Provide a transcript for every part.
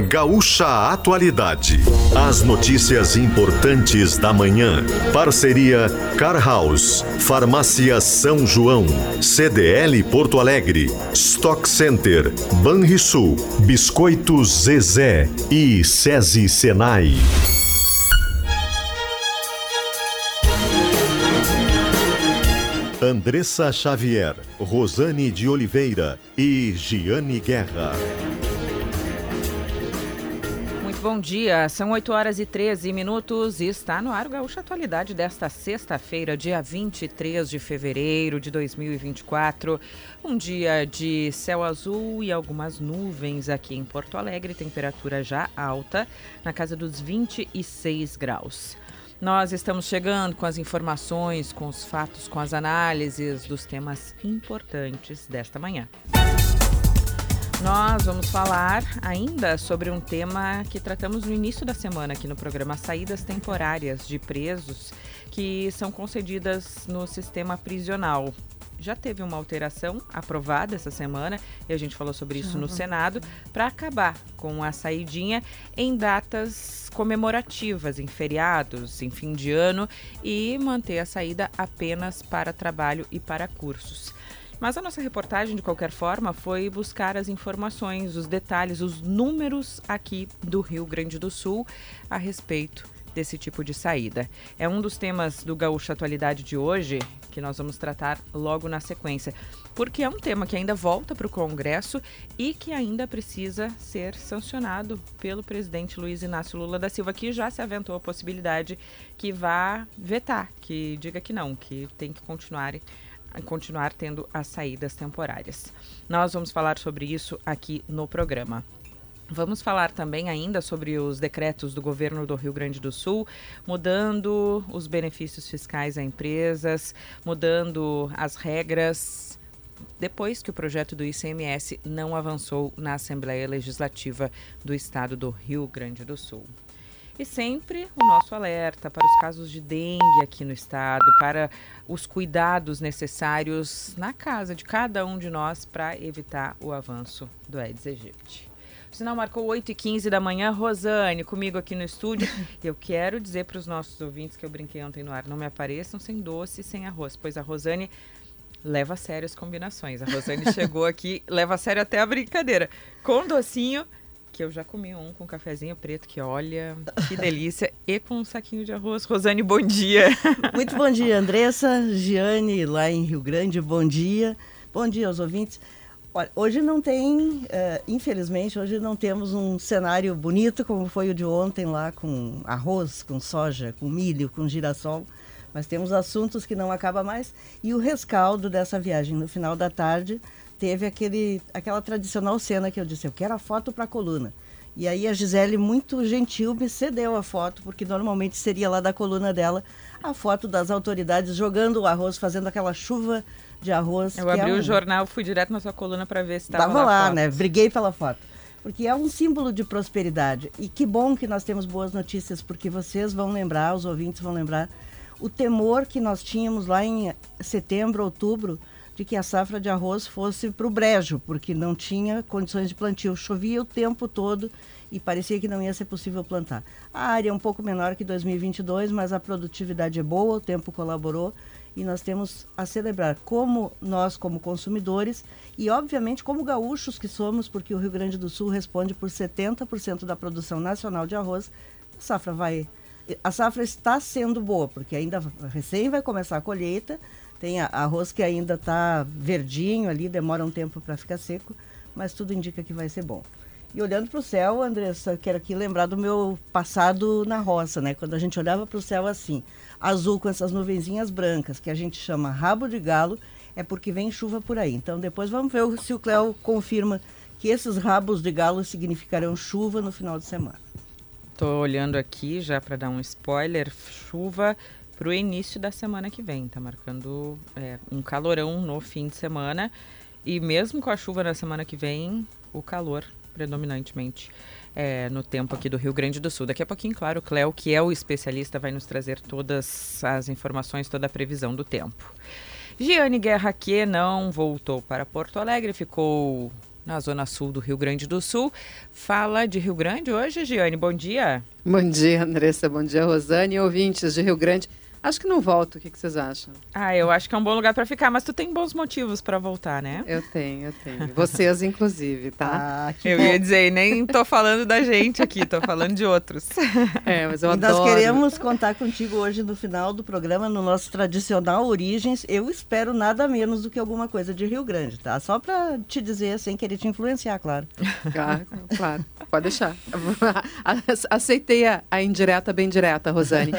Gaúcha Atualidade. As notícias importantes da manhã. Parceria Car House, Farmácia São João, CDL Porto Alegre, Stock Center, Banrisul, Biscoitos Zezé e SESI Senai. Andressa Xavier, Rosane de Oliveira e Giane Guerra. Bom dia, são 8 horas e 13 minutos e está no ar o Gaúcha Atualidade desta sexta-feira, dia 23 de fevereiro de 2024. Um dia de céu azul e algumas nuvens aqui em Porto Alegre, temperatura já alta, na casa dos 26 graus. Nós estamos chegando com as informações, com os fatos, com as análises dos temas importantes desta manhã. Nós vamos falar ainda sobre um tema que tratamos no início da semana aqui no programa Saídas Temporárias de Presos que são concedidas no sistema prisional já teve uma alteração aprovada essa semana, e a gente falou sobre isso no Senado, para acabar com a saidinha em datas comemorativas, em feriados, em fim de ano, e manter a saída apenas para trabalho e para cursos. Mas a nossa reportagem, de qualquer forma, foi buscar as informações, os detalhes, os números aqui do Rio Grande do Sul a respeito desse tipo de saída. É um dos temas do Gaúcho Atualidade de hoje que nós vamos tratar logo na sequência, porque é um tema que ainda volta para o Congresso e que ainda precisa ser sancionado pelo presidente Luiz Inácio Lula da Silva, que já se aventou a possibilidade que vá vetar, que diga que não, que tem que continuar continuar tendo as saídas temporárias. Nós vamos falar sobre isso aqui no programa. Vamos falar também ainda sobre os decretos do governo do Rio Grande do Sul, mudando os benefícios fiscais a empresas, mudando as regras, depois que o projeto do ICMS não avançou na Assembleia Legislativa do Estado do Rio Grande do Sul. E sempre o nosso alerta para os casos de dengue aqui no estado, para os cuidados necessários na casa de cada um de nós para evitar o avanço do Aedes aegypti. O sinal marcou 8 e 15 da manhã. Rosane, comigo aqui no estúdio. eu quero dizer para os nossos ouvintes que eu brinquei ontem no ar: não me apareçam sem doce e sem arroz, pois a Rosane leva a sério as combinações. A Rosane chegou aqui, leva a sério até a brincadeira. Com docinho, que eu já comi um com cafezinho preto, que olha, que delícia, e com um saquinho de arroz. Rosane, bom dia. Muito bom dia, Andressa, Giane, lá em Rio Grande, bom dia. Bom dia aos ouvintes. Olha, hoje não tem, uh, infelizmente, hoje não temos um cenário bonito como foi o de ontem lá com arroz, com soja, com milho, com girassol. Mas temos assuntos que não acaba mais. E o rescaldo dessa viagem no final da tarde teve aquele, aquela tradicional cena que eu disse, eu quero a foto para a coluna. E aí a Gisele, muito gentil, me cedeu a foto, porque normalmente seria lá da coluna dela a foto das autoridades jogando o arroz, fazendo aquela chuva de arroz. Eu abri é um... o jornal, fui direto na sua coluna para ver se estava lá. lá, né? Briguei pela foto. Porque é um símbolo de prosperidade. E que bom que nós temos boas notícias, porque vocês vão lembrar, os ouvintes vão lembrar, o temor que nós tínhamos lá em setembro, outubro, de que a safra de arroz fosse para o brejo, porque não tinha condições de plantio. Chovia o tempo todo e parecia que não ia ser possível plantar. A área é um pouco menor que 2022, mas a produtividade é boa, o tempo colaborou e nós temos a celebrar como nós como consumidores e obviamente como gaúchos que somos, porque o Rio Grande do Sul responde por 70% da produção nacional de arroz. A safra vai a safra está sendo boa, porque ainda recém vai começar a colheita, tem arroz que ainda está verdinho ali, demora um tempo para ficar seco, mas tudo indica que vai ser bom. E olhando para o céu, Andressa, quero aqui lembrar do meu passado na roça, né? Quando a gente olhava para o céu assim, azul com essas nuvenzinhas brancas, que a gente chama rabo de galo, é porque vem chuva por aí. Então depois vamos ver se o Cléo confirma que esses rabos de galo significarão chuva no final de semana. Estou olhando aqui já para dar um spoiler, chuva para o início da semana que vem. Tá marcando é, um calorão no fim de semana. E mesmo com a chuva na semana que vem, o calor predominantemente é, no tempo aqui do Rio Grande do Sul. Daqui a pouquinho, claro, o Cléo, que é o especialista, vai nos trazer todas as informações, toda a previsão do tempo. Giane Guerra que não voltou para Porto Alegre, ficou na zona sul do Rio Grande do Sul. Fala de Rio Grande hoje, Giane. Bom dia. Bom dia, Andressa. Bom dia, Rosane. Ouvintes de Rio Grande. Acho que não volto. O que, que vocês acham? Ah, eu acho que é um bom lugar para ficar, mas tu tem bons motivos para voltar, né? Eu tenho, eu tenho. Vocês, inclusive, tá? Ah, eu bom. ia dizer, nem tô falando da gente aqui, tô falando de outros. É, mas eu e adoro. Nós queremos contar contigo hoje no final do programa, no nosso tradicional Origens. Eu espero nada menos do que alguma coisa de Rio Grande, tá? Só para te dizer, sem querer te influenciar, claro. Claro, claro. Pode deixar. Aceitei a, a indireta bem direta, Rosane.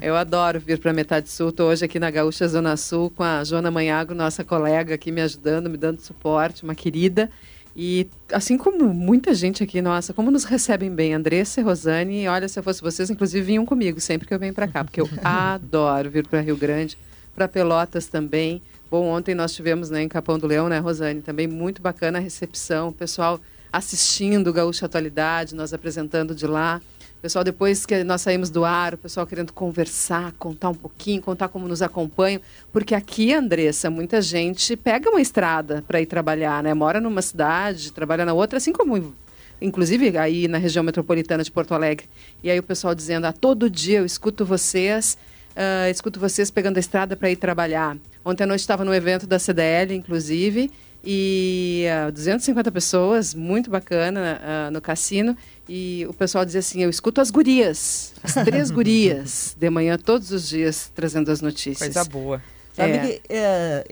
Eu adoro vir para Metade Sul. Estou hoje aqui na Gaúcha Zona Sul com a Joana Manhago, nossa colega aqui me ajudando, me dando suporte, uma querida. E assim como muita gente aqui, nossa, como nos recebem bem, Andressa e Rosane. Olha, se eu fosse vocês, inclusive vinham comigo sempre que eu venho para cá, porque eu adoro vir para Rio Grande, para Pelotas também. Bom, ontem nós tivemos né, em Capão do Leão, né, Rosane? Também muito bacana a recepção, o pessoal assistindo Gaúcha Atualidade, nós apresentando de lá. Pessoal, depois que nós saímos do ar, o pessoal querendo conversar, contar um pouquinho, contar como nos acompanham. Porque aqui, Andressa, muita gente pega uma estrada para ir trabalhar, né? Mora numa cidade, trabalha na outra, assim como inclusive aí na região metropolitana de Porto Alegre. E aí o pessoal dizendo, ah, todo dia eu escuto vocês, uh, escuto vocês pegando a estrada para ir trabalhar. Ontem à noite estava no evento da CDL, inclusive, e uh, ah, 250 pessoas, muito bacana uh, no cassino. E o pessoal dizia assim: Eu escuto as gurias, as três gurias, de manhã, todos os dias, trazendo as notícias. Coisa boa. Sabe é. que é,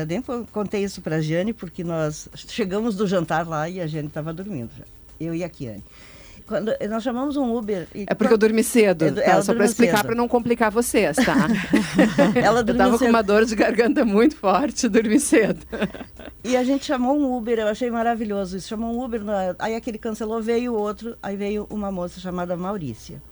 eu nem contei isso para a Jane, porque nós chegamos do jantar lá e a Jane estava dormindo já. Eu e a Kiane. Quando nós chamamos um Uber. é porque quando... eu dormi cedo, tá? só para explicar para não complicar vocês, tá? ela eu tava cedo. com uma dor de garganta muito forte, dormi cedo. e a gente chamou um Uber, eu achei maravilhoso isso. Chamou um Uber, aí aquele cancelou, veio outro, aí veio uma moça chamada Maurícia.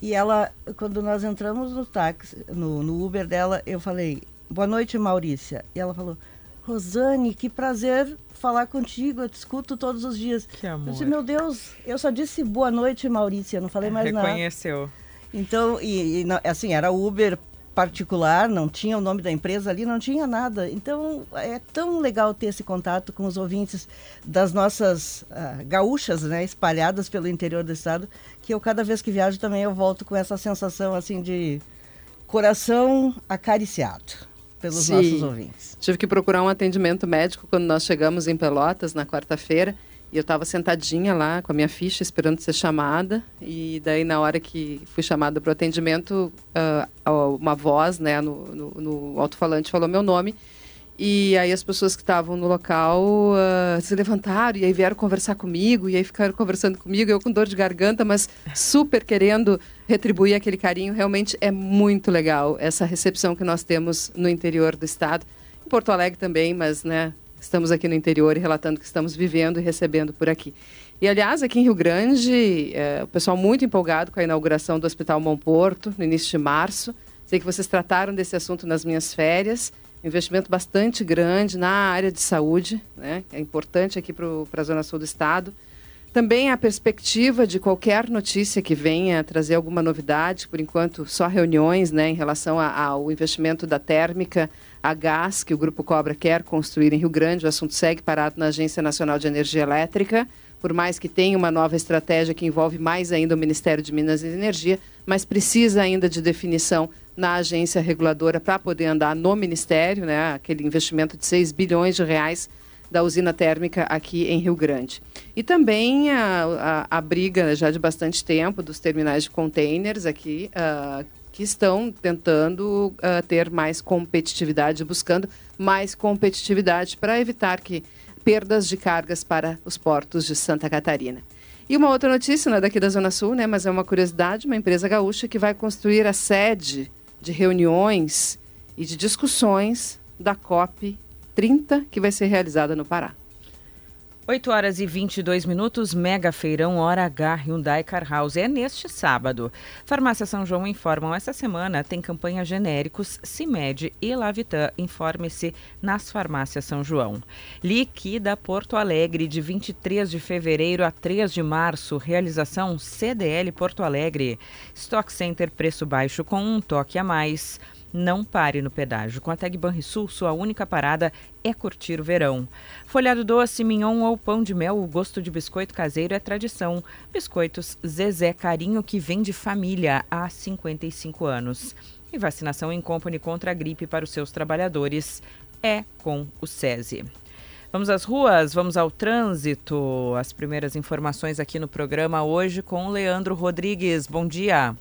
E ela, quando nós entramos no táxi, no, no Uber dela, eu falei, boa noite, Maurícia. E ela falou, Rosane, que prazer falar contigo, eu te escuto todos os dias. Que amor. Eu disse, meu Deus, eu só disse boa noite, Maurícia, não falei mais Reconheceu. nada. Reconheceu. Então, e, e, assim, era Uber particular, não tinha o nome da empresa ali, não tinha nada. Então, é tão legal ter esse contato com os ouvintes das nossas uh, gaúchas, né, espalhadas pelo interior do estado, que eu cada vez que viajo também eu volto com essa sensação assim de coração acariciado pelos Sim. nossos ouvintes. Tive que procurar um atendimento médico quando nós chegamos em Pelotas na quarta-feira. E eu estava sentadinha lá com a minha ficha esperando ser chamada. E daí, na hora que fui chamada para o atendimento, uh, uma voz né, no, no, no alto-falante falou meu nome. E aí as pessoas que estavam no local uh, se levantaram e aí vieram conversar comigo, e aí ficaram conversando comigo, eu com dor de garganta, mas super querendo retribuir aquele carinho. Realmente é muito legal essa recepção que nós temos no interior do estado. Em Porto Alegre também, mas né, estamos aqui no interior e relatando que estamos vivendo e recebendo por aqui. E, aliás, aqui em Rio Grande, é, o pessoal muito empolgado com a inauguração do Hospital Monporto, no início de março. Sei que vocês trataram desse assunto nas minhas férias investimento bastante grande na área de saúde, né? é importante aqui para a Zona Sul do Estado. Também a perspectiva de qualquer notícia que venha trazer alguma novidade, por enquanto só reuniões né, em relação a, ao investimento da térmica a gás que o Grupo Cobra quer construir em Rio Grande. O assunto segue parado na Agência Nacional de Energia Elétrica, por mais que tenha uma nova estratégia que envolve mais ainda o Ministério de Minas e Energia, mas precisa ainda de definição na agência reguladora para poder andar no Ministério, né, aquele investimento de 6 bilhões de reais da usina térmica aqui em Rio Grande. E também a, a, a briga já de bastante tempo dos terminais de containers aqui, uh, que estão tentando uh, ter mais competitividade, buscando mais competitividade para evitar que perdas de cargas para os portos de Santa Catarina. E uma outra notícia, não é daqui da Zona Sul, né, mas é uma curiosidade, uma empresa gaúcha que vai construir a sede de reuniões e de discussões da COP 30, que vai ser realizada no Pará. 8 horas e 22 minutos, mega feirão Hora H Hyundai Car House é neste sábado. Farmácia São João informam essa semana tem campanha genéricos CIMED e Lavitan. Informe-se nas farmácias São João. Liquida Porto Alegre de 23 de fevereiro a 3 de março. Realização CDL Porto Alegre. Stock Center preço baixo com um toque a mais. Não pare no pedágio. Com a Tag Banrisul, sua única parada é curtir o verão. Folhado doce, mignon ou pão de mel, o gosto de biscoito caseiro é tradição. Biscoitos Zezé Carinho, que vem de família há 55 anos. E vacinação em company contra a gripe para os seus trabalhadores é com o SESI. Vamos às ruas, vamos ao trânsito. As primeiras informações aqui no programa hoje com Leandro Rodrigues. Bom dia.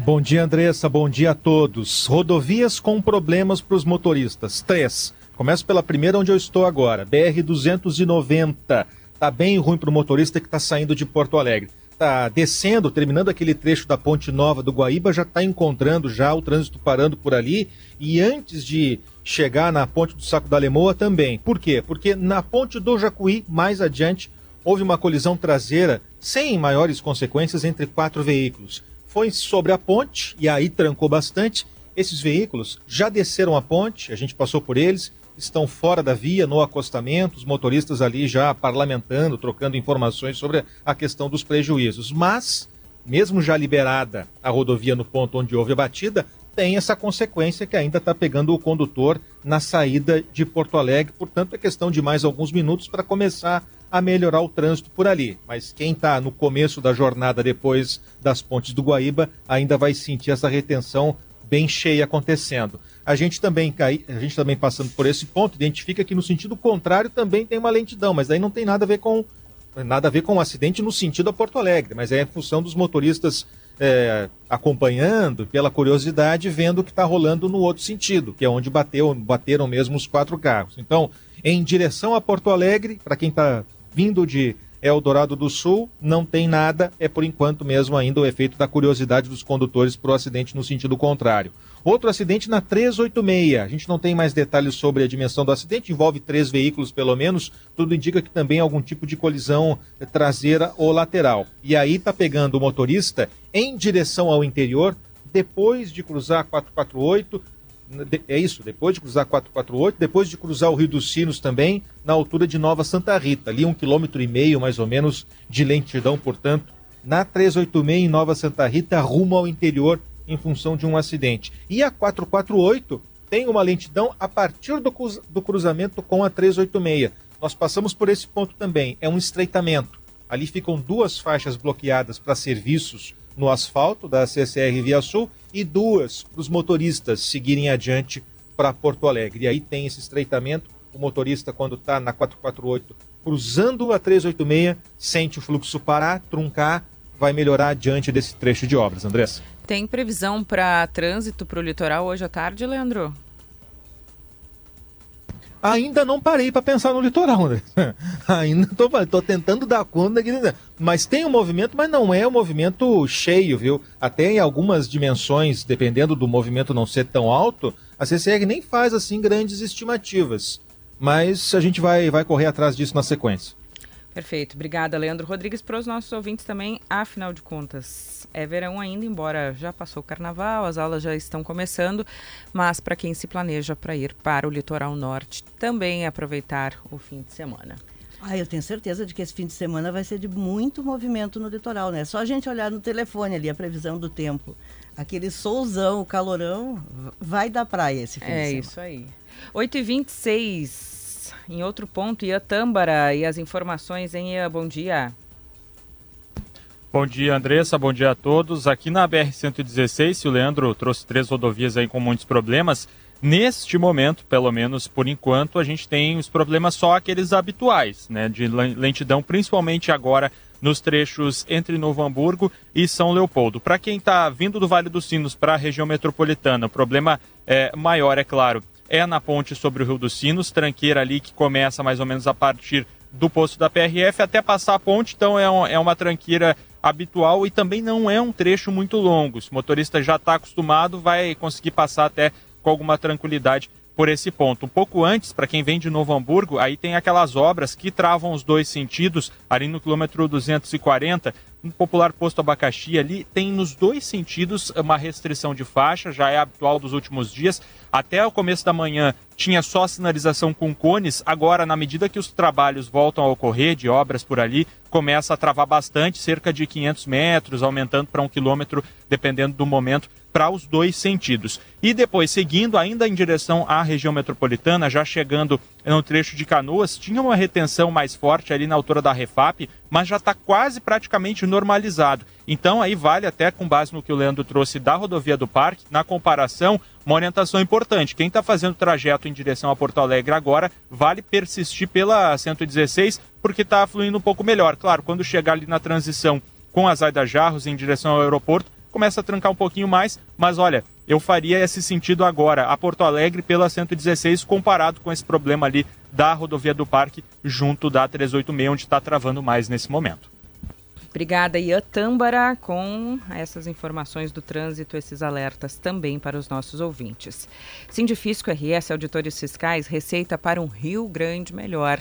Bom dia, Andressa. Bom dia a todos. Rodovias com problemas para os motoristas. Três. Começo pela primeira, onde eu estou agora. BR-290. Tá bem ruim para o motorista que está saindo de Porto Alegre. Tá descendo, terminando aquele trecho da Ponte Nova do Guaíba, já está encontrando já o trânsito parando por ali. E antes de chegar na Ponte do Saco da Lemoa também. Por quê? Porque na Ponte do Jacuí, mais adiante, houve uma colisão traseira sem maiores consequências entre quatro veículos foi sobre a ponte e aí trancou bastante. Esses veículos já desceram a ponte, a gente passou por eles, estão fora da via, no acostamento, os motoristas ali já parlamentando, trocando informações sobre a questão dos prejuízos. Mas, mesmo já liberada a rodovia no ponto onde houve a batida, tem essa consequência que ainda está pegando o condutor na saída de Porto Alegre. Portanto, é questão de mais alguns minutos para começar a melhorar o trânsito por ali. Mas quem está no começo da jornada depois das pontes do Guaíba ainda vai sentir essa retenção bem cheia acontecendo. A gente também cai, a gente também passando por esse ponto, identifica que no sentido contrário também tem uma lentidão, mas aí não tem nada a ver com nada a ver com o um acidente no sentido a Porto Alegre, mas é em função dos motoristas é, acompanhando, pela curiosidade, vendo o que está rolando no outro sentido, que é onde bateu, bateram mesmo os quatro carros. Então, em direção a Porto Alegre, para quem está vindo de Eldorado do Sul, não tem nada, é por enquanto mesmo ainda o efeito da curiosidade dos condutores para o acidente no sentido contrário. Outro acidente na 386. A gente não tem mais detalhes sobre a dimensão do acidente, envolve três veículos pelo menos. Tudo indica que também algum tipo de colisão traseira ou lateral. E aí está pegando o motorista em direção ao interior, depois de cruzar a 448, é isso, depois de cruzar 448, depois de cruzar o Rio dos Sinos também, na altura de Nova Santa Rita, ali um quilômetro e meio mais ou menos de lentidão, portanto, na 386 em Nova Santa Rita, rumo ao interior em função de um acidente. E a 448 tem uma lentidão a partir do, do cruzamento com a 386. Nós passamos por esse ponto também, é um estreitamento. Ali ficam duas faixas bloqueadas para serviços no asfalto da CCR Via Sul e duas para os motoristas seguirem adiante para Porto Alegre. E aí tem esse estreitamento. O motorista, quando está na 448, cruzando a 386, sente o fluxo parar, truncar, vai melhorar adiante desse trecho de obras. Andressa? Tem previsão para trânsito para o litoral hoje à tarde, Leandro? Ainda não parei para pensar no litoral, né? Ainda tô tentando dar conta mas tem um movimento, mas não é um movimento cheio, viu? Até em algumas dimensões, dependendo do movimento não ser tão alto, a CCR nem faz assim grandes estimativas. Mas a gente vai, vai correr atrás disso na sequência. Perfeito. Obrigada, Leandro Rodrigues. Para os nossos ouvintes também, afinal de contas, é verão ainda, embora já passou o carnaval, as aulas já estão começando, mas para quem se planeja para ir para o litoral norte, também aproveitar o fim de semana. Ah, eu tenho certeza de que esse fim de semana vai ser de muito movimento no litoral, né? Só a gente olhar no telefone ali a previsão do tempo. Aquele solzão, o calorão, vai da praia esse fim é de semana. É isso aí. 8h26. Em outro ponto, Ian Tâmbara e as informações em Ian. Bom dia. Bom dia, Andressa. Bom dia a todos. Aqui na BR-116, se o Leandro trouxe três rodovias aí com muitos problemas, neste momento, pelo menos por enquanto, a gente tem os problemas só aqueles habituais, né? De lentidão, principalmente agora nos trechos entre Novo Hamburgo e São Leopoldo. Para quem está vindo do Vale dos Sinos para a região metropolitana, o problema é maior, é claro, é na ponte sobre o Rio dos Sinos, tranqueira ali que começa mais ou menos a partir do posto da PRF até passar a ponte, então é, um, é uma tranqueira habitual e também não é um trecho muito longo. Se o motorista já está acostumado, vai conseguir passar até com alguma tranquilidade por esse ponto. Um pouco antes, para quem vem de Novo Hamburgo, aí tem aquelas obras que travam os dois sentidos, ali no quilômetro 240, no popular posto abacaxi ali, tem nos dois sentidos uma restrição de faixa, já é habitual dos últimos dias. Até o começo da manhã tinha só sinalização com cones, agora, na medida que os trabalhos voltam a ocorrer, de obras por ali, começa a travar bastante, cerca de 500 metros, aumentando para um quilômetro, dependendo do momento para os dois sentidos. E depois, seguindo ainda em direção à região metropolitana, já chegando no trecho de Canoas, tinha uma retenção mais forte ali na altura da Refap, mas já está quase praticamente normalizado. Então aí vale até com base no que o Leandro trouxe da rodovia do Parque, na comparação, uma orientação importante. Quem está fazendo trajeto em direção a Porto Alegre agora, vale persistir pela 116, porque está fluindo um pouco melhor. Claro, quando chegar ali na transição com as Aida Jarros em direção ao aeroporto, começa a trancar um pouquinho mais, mas olha, eu faria esse sentido agora, a Porto Alegre pela 116, comparado com esse problema ali da rodovia do Parque, junto da 386, onde está travando mais nesse momento. Obrigada, Ian Tâmbara, com essas informações do trânsito, esses alertas também para os nossos ouvintes. Sindifisco RS Auditores Fiscais, receita para um Rio Grande melhor.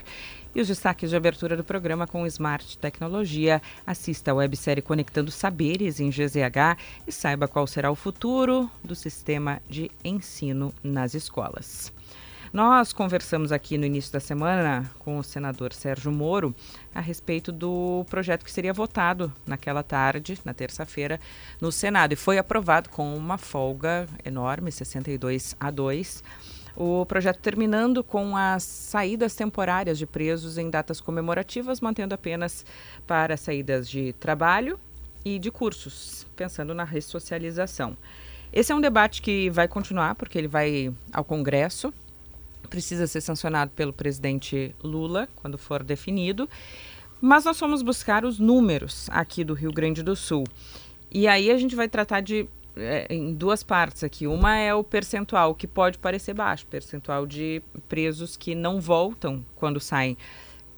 E os destaques de abertura do programa com Smart Tecnologia. Assista a websérie Conectando Saberes em GZH e saiba qual será o futuro do sistema de ensino nas escolas. Nós conversamos aqui no início da semana com o senador Sérgio Moro a respeito do projeto que seria votado naquela tarde, na terça-feira, no Senado. E foi aprovado com uma folga enorme, 62 a 2. O projeto terminando com as saídas temporárias de presos em datas comemorativas, mantendo apenas para saídas de trabalho e de cursos, pensando na ressocialização. Esse é um debate que vai continuar, porque ele vai ao Congresso, precisa ser sancionado pelo presidente Lula, quando for definido. Mas nós fomos buscar os números aqui do Rio Grande do Sul. E aí a gente vai tratar de em duas partes aqui. Uma é o percentual, que pode parecer baixo, percentual de presos que não voltam quando saem.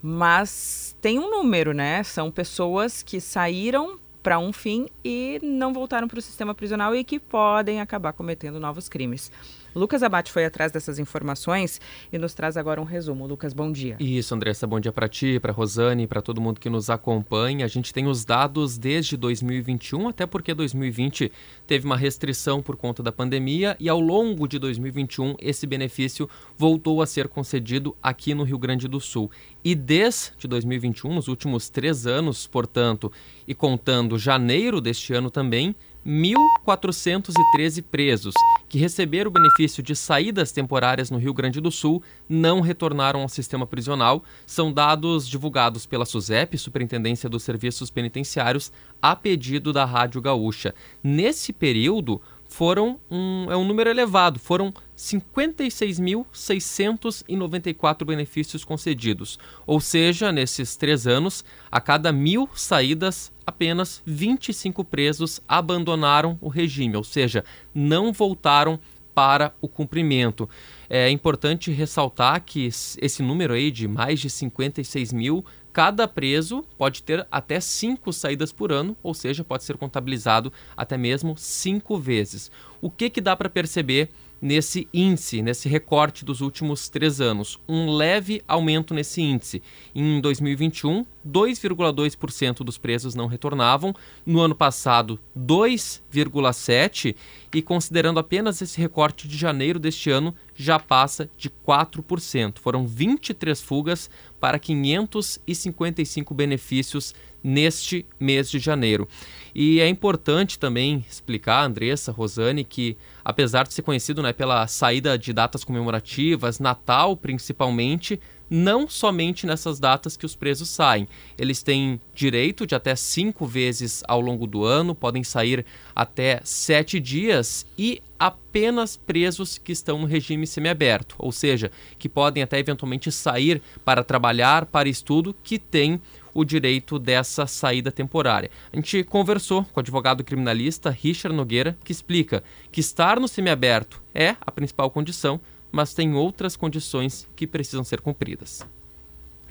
Mas tem um número, né? São pessoas que saíram para um fim e não voltaram para o sistema prisional e que podem acabar cometendo novos crimes. Lucas Abate foi atrás dessas informações e nos traz agora um resumo. Lucas, bom dia. Isso, Andressa, bom dia para ti, para Rosane, para todo mundo que nos acompanha. A gente tem os dados desde 2021, até porque 2020 teve uma restrição por conta da pandemia e ao longo de 2021 esse benefício voltou a ser concedido aqui no Rio Grande do Sul. E desde 2021, nos últimos três anos, portanto, e contando janeiro deste ano também, 1.413 presos que receberam o benefício de saídas temporárias no Rio Grande do Sul não retornaram ao sistema prisional. São dados divulgados pela SUSEP, Superintendência dos Serviços Penitenciários, a pedido da Rádio Gaúcha. Nesse período, foram um, é um número elevado, foram 56.694 benefícios concedidos. Ou seja, nesses três anos, a cada mil saídas, apenas 25 presos abandonaram o regime, ou seja, não voltaram para o cumprimento. É importante ressaltar que esse número aí de mais de 56 mil cada preso pode ter até cinco saídas por ano, ou seja, pode ser contabilizado até mesmo cinco vezes. O que, que dá para perceber nesse índice, nesse recorte dos últimos três anos. Um leve aumento nesse índice. Em 2021, 2,2% dos presos não retornavam. No ano passado, 2,7%. E considerando apenas esse recorte de janeiro deste ano, já passa de 4%. Foram 23 fugas para 555 benefícios neste mês de janeiro. E é importante também explicar, Andressa, Rosane, que apesar de ser conhecido né, pela saída de datas comemorativas, Natal principalmente, não somente nessas datas que os presos saem. Eles têm direito de até cinco vezes ao longo do ano, podem sair até sete dias e apenas presos que estão no regime semiaberto, ou seja, que podem até eventualmente sair para trabalhar, para estudo, que têm o direito dessa saída temporária. A gente conversou com o advogado criminalista Richard Nogueira, que explica que estar no semiaberto é a principal condição, mas tem outras condições que precisam ser cumpridas.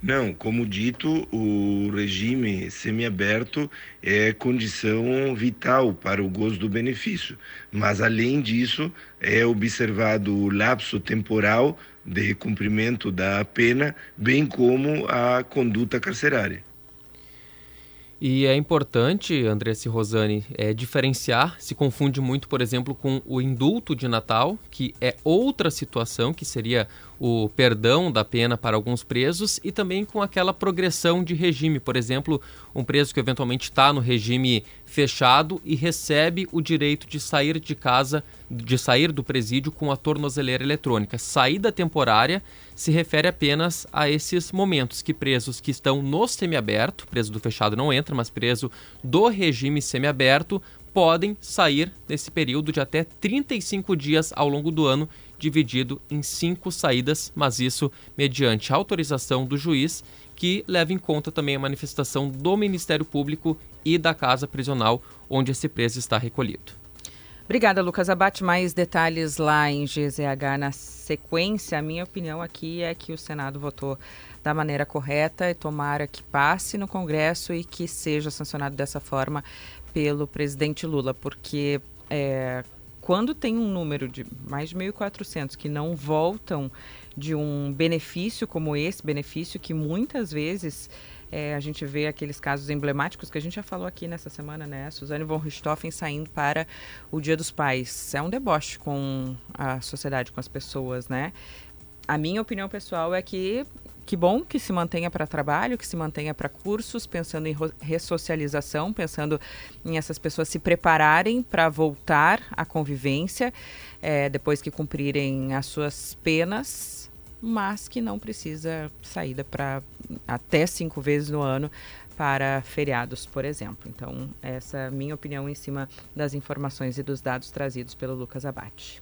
Não, como dito, o regime semiaberto é condição vital para o gozo do benefício, mas além disso é observado o lapso temporal de cumprimento da pena, bem como a conduta carcerária. E é importante, Andressa e Rosane, é, diferenciar, se confunde muito, por exemplo, com o indulto de Natal, que é outra situação, que seria o perdão da pena para alguns presos, e também com aquela progressão de regime. Por exemplo, um preso que eventualmente está no regime fechado e recebe o direito de sair de casa, de sair do presídio com a tornozeleira eletrônica. Saída temporária se refere apenas a esses momentos que presos que estão no semiaberto, preso do fechado não entra, mas preso do regime semiaberto, podem sair nesse período de até 35 dias ao longo do ano, dividido em cinco saídas, mas isso mediante autorização do juiz, que leva em conta também a manifestação do Ministério Público e da casa prisional onde esse preso está recolhido. Obrigada, Lucas Abate. Mais detalhes lá em GZH na sequência. A minha opinião aqui é que o Senado votou da maneira correta e tomara que passe no Congresso e que seja sancionado dessa forma pelo presidente Lula, porque é, quando tem um número de mais de 1.400 que não voltam de um benefício como esse, benefício que muitas vezes é, a gente vê aqueles casos emblemáticos que a gente já falou aqui nessa semana, né? Suzane von Richthofen saindo para o Dia dos Pais. É um deboche com a sociedade, com as pessoas, né? A minha opinião pessoal é que que bom que se mantenha para trabalho, que se mantenha para cursos, pensando em ressocialização, pensando em essas pessoas se prepararem para voltar à convivência é, depois que cumprirem as suas penas mas que não precisa saída para até cinco vezes no ano para feriados, por exemplo. Então, essa é a minha opinião em cima das informações e dos dados trazidos pelo Lucas Abate.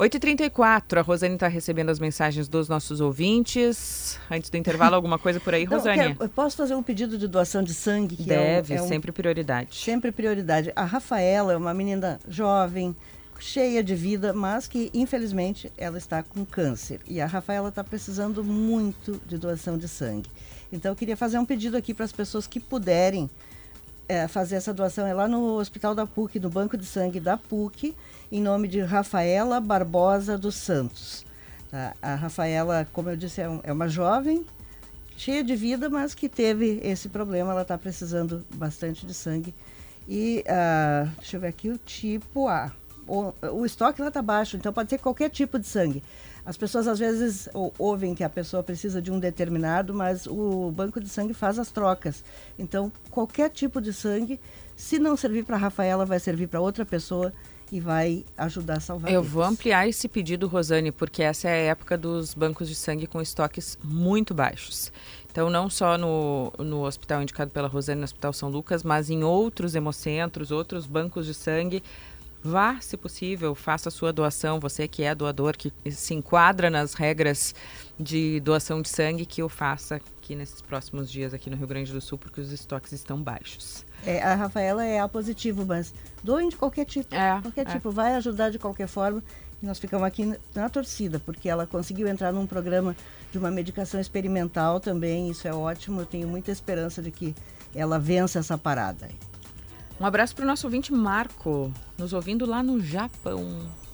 8h34, a Rosane está recebendo as mensagens dos nossos ouvintes. Antes do intervalo, alguma coisa por aí, Rosane? eu posso fazer um pedido de doação de sangue? Que Deve, é um, é um, sempre prioridade. Sempre prioridade. A Rafaela é uma menina jovem, cheia de vida, mas que infelizmente ela está com câncer. E a Rafaela está precisando muito de doação de sangue. Então eu queria fazer um pedido aqui para as pessoas que puderem é, fazer essa doação. É lá no Hospital da PUC, no Banco de Sangue da PUC, em nome de Rafaela Barbosa dos Santos. Tá? A Rafaela, como eu disse, é, um, é uma jovem cheia de vida, mas que teve esse problema. Ela está precisando bastante de sangue. E uh, deixa eu ver aqui o tipo A o, o estoque lá está baixo, então pode ser qualquer tipo de sangue. As pessoas às vezes ouvem que a pessoa precisa de um determinado, mas o banco de sangue faz as trocas. Então, qualquer tipo de sangue, se não servir para a Rafaela, vai servir para outra pessoa e vai ajudar a salvar. Eu vou ampliar esse pedido, Rosane, porque essa é a época dos bancos de sangue com estoques muito baixos. Então, não só no, no hospital indicado pela Rosane, no Hospital São Lucas, mas em outros hemocentros, outros bancos de sangue, Vá, se possível, faça a sua doação. Você que é doador, que se enquadra nas regras de doação de sangue, que o faça aqui nesses próximos dias aqui no Rio Grande do Sul, porque os estoques estão baixos. É, a Rafaela é A positivo, mas doem de qualquer tipo. É, qualquer é. tipo, vai ajudar de qualquer forma. E nós ficamos aqui na torcida, porque ela conseguiu entrar num programa de uma medicação experimental também. Isso é ótimo. Eu tenho muita esperança de que ela vença essa parada. Um abraço para o nosso ouvinte Marco, nos ouvindo lá no Japão.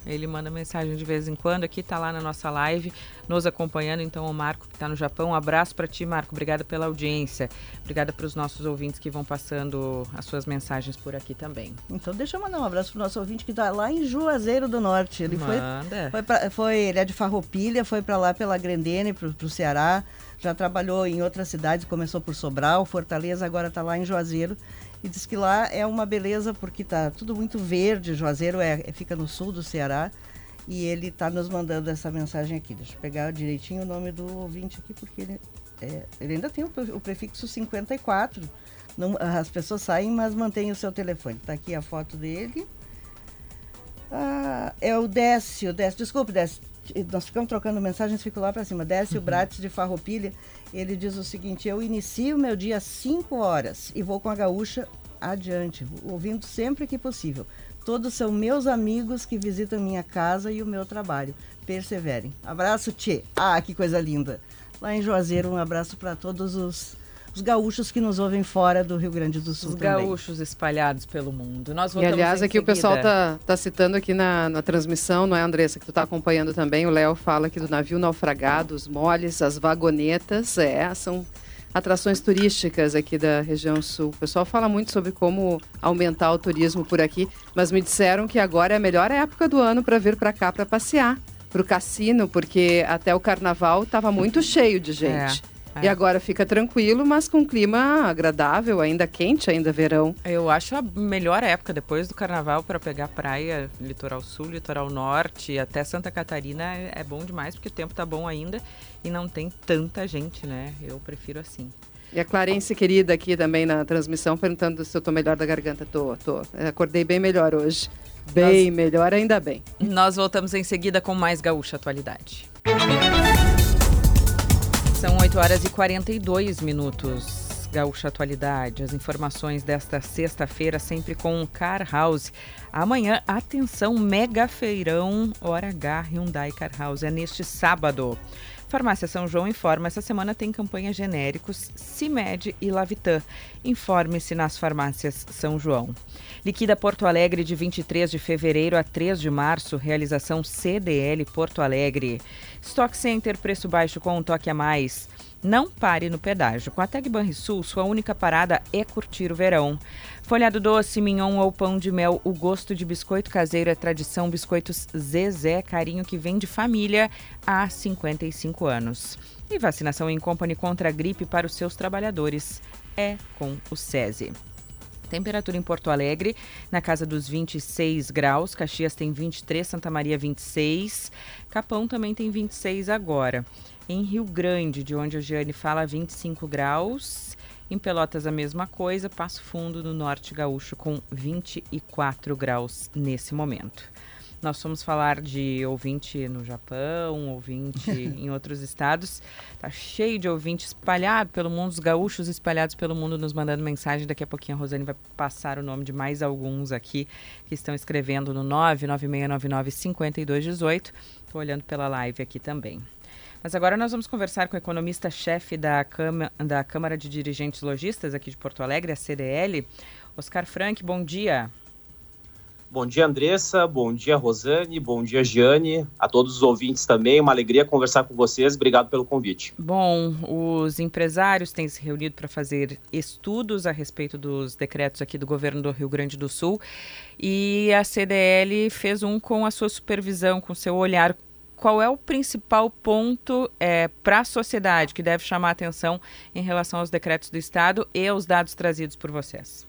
Ele manda mensagem de vez em quando aqui, está lá na nossa live, nos acompanhando. Então, o Marco, que está no Japão, um abraço para ti, Marco. Obrigada pela audiência. Obrigada para os nossos ouvintes que vão passando as suas mensagens por aqui também. Então, deixa eu mandar um abraço para o nosso ouvinte que está lá em Juazeiro do Norte. Ele Manda. foi, foi, pra, foi ele é de Farroupilha, foi para lá pela Grendene, para o Ceará. Já trabalhou em outras cidades, começou por Sobral, Fortaleza, agora está lá em Juazeiro e diz que lá é uma beleza porque tá tudo muito verde. Juazeiro é, fica no sul do Ceará. E ele está nos mandando essa mensagem aqui. Deixa eu pegar direitinho o nome do ouvinte aqui, porque ele, é, ele ainda tem o, o prefixo 54. Não, as pessoas saem, mas mantém o seu telefone. Está aqui a foto dele. Ah, é o Décio, Décio, desculpe, Décio, nós ficamos trocando mensagens, fico lá para cima. Décio uhum. Bratis de Farroupilha, ele diz o seguinte: Eu inicio meu dia às 5 horas e vou com a gaúcha adiante, ouvindo sempre que possível. Todos são meus amigos que visitam minha casa e o meu trabalho. Perseverem. Abraço, Tchê. Ah, que coisa linda. Lá em Juazeiro, um abraço para todos os os gaúchos que nos ouvem fora do Rio Grande do Sul. Os também. gaúchos espalhados pelo mundo. Nós e aliás, aqui seguida. o pessoal tá, tá citando aqui na, na transmissão, não é, Andressa, que tu tá acompanhando também. O Léo fala aqui do navio naufragado, os moles, as vagonetas, é, são atrações turísticas aqui da região sul. O pessoal fala muito sobre como aumentar o turismo por aqui, mas me disseram que agora é a melhor época do ano para vir para cá para passear, para o cassino, porque até o carnaval estava muito cheio de gente. É. É. E agora fica tranquilo, mas com clima agradável, ainda quente, ainda verão. Eu acho a melhor época depois do carnaval para pegar praia, litoral sul, litoral norte, até Santa Catarina é bom demais porque o tempo tá bom ainda e não tem tanta gente, né? Eu prefiro assim. E a Clarence querida aqui também na transmissão perguntando se eu tô melhor da garganta. Tô, tô. Acordei bem melhor hoje. Bem Nós... melhor, ainda bem. Nós voltamos em seguida com mais Gaúcha Atualidade. São 8 horas e 42 minutos. Gaúcha Atualidade, as informações desta sexta-feira, sempre com o Car House. Amanhã, atenção, mega feirão Hora H Hyundai Car House. É neste sábado. Farmácia São João informa, essa semana tem campanha genéricos CIMED e Lavitan. Informe-se nas farmácias São João. Liquida Porto Alegre de 23 de fevereiro a 3 de março, realização CDL Porto Alegre. Stock Center, preço baixo com um toque a mais. Não pare no pedágio. Com a Tag Banrisul, sua única parada é curtir o verão. Folhado doce, mignon ou pão de mel, o gosto de biscoito caseiro é tradição. Biscoitos Zezé, carinho que vem de família há 55 anos. E vacinação em company contra a gripe para os seus trabalhadores é com o SESI. Temperatura em Porto Alegre, na casa dos 26 graus. Caxias tem 23, Santa Maria 26. Capão também tem 26 agora. Em Rio Grande, de onde a Giane fala, 25 graus. Em Pelotas, a mesma coisa. Passo Fundo, no Norte Gaúcho, com 24 graus nesse momento. Nós fomos falar de ouvinte no Japão, ouvinte em outros estados. Tá cheio de ouvintes espalhado pelo mundo, os gaúchos espalhados pelo mundo nos mandando mensagem. Daqui a pouquinho a Rosane vai passar o nome de mais alguns aqui que estão escrevendo no 996995218. Estou olhando pela live aqui também. Mas agora nós vamos conversar com o economista-chefe da, Câmara, da Câmara de Dirigentes Logistas aqui de Porto Alegre, a CDL, Oscar Frank. Bom dia. Bom dia, Andressa. Bom dia, Rosane. Bom dia, Giane. A todos os ouvintes também. Uma alegria conversar com vocês. Obrigado pelo convite. Bom, os empresários têm se reunido para fazer estudos a respeito dos decretos aqui do governo do Rio Grande do Sul e a CDL fez um com a sua supervisão, com seu olhar. Qual é o principal ponto é, para a sociedade que deve chamar atenção em relação aos decretos do Estado e aos dados trazidos por vocês?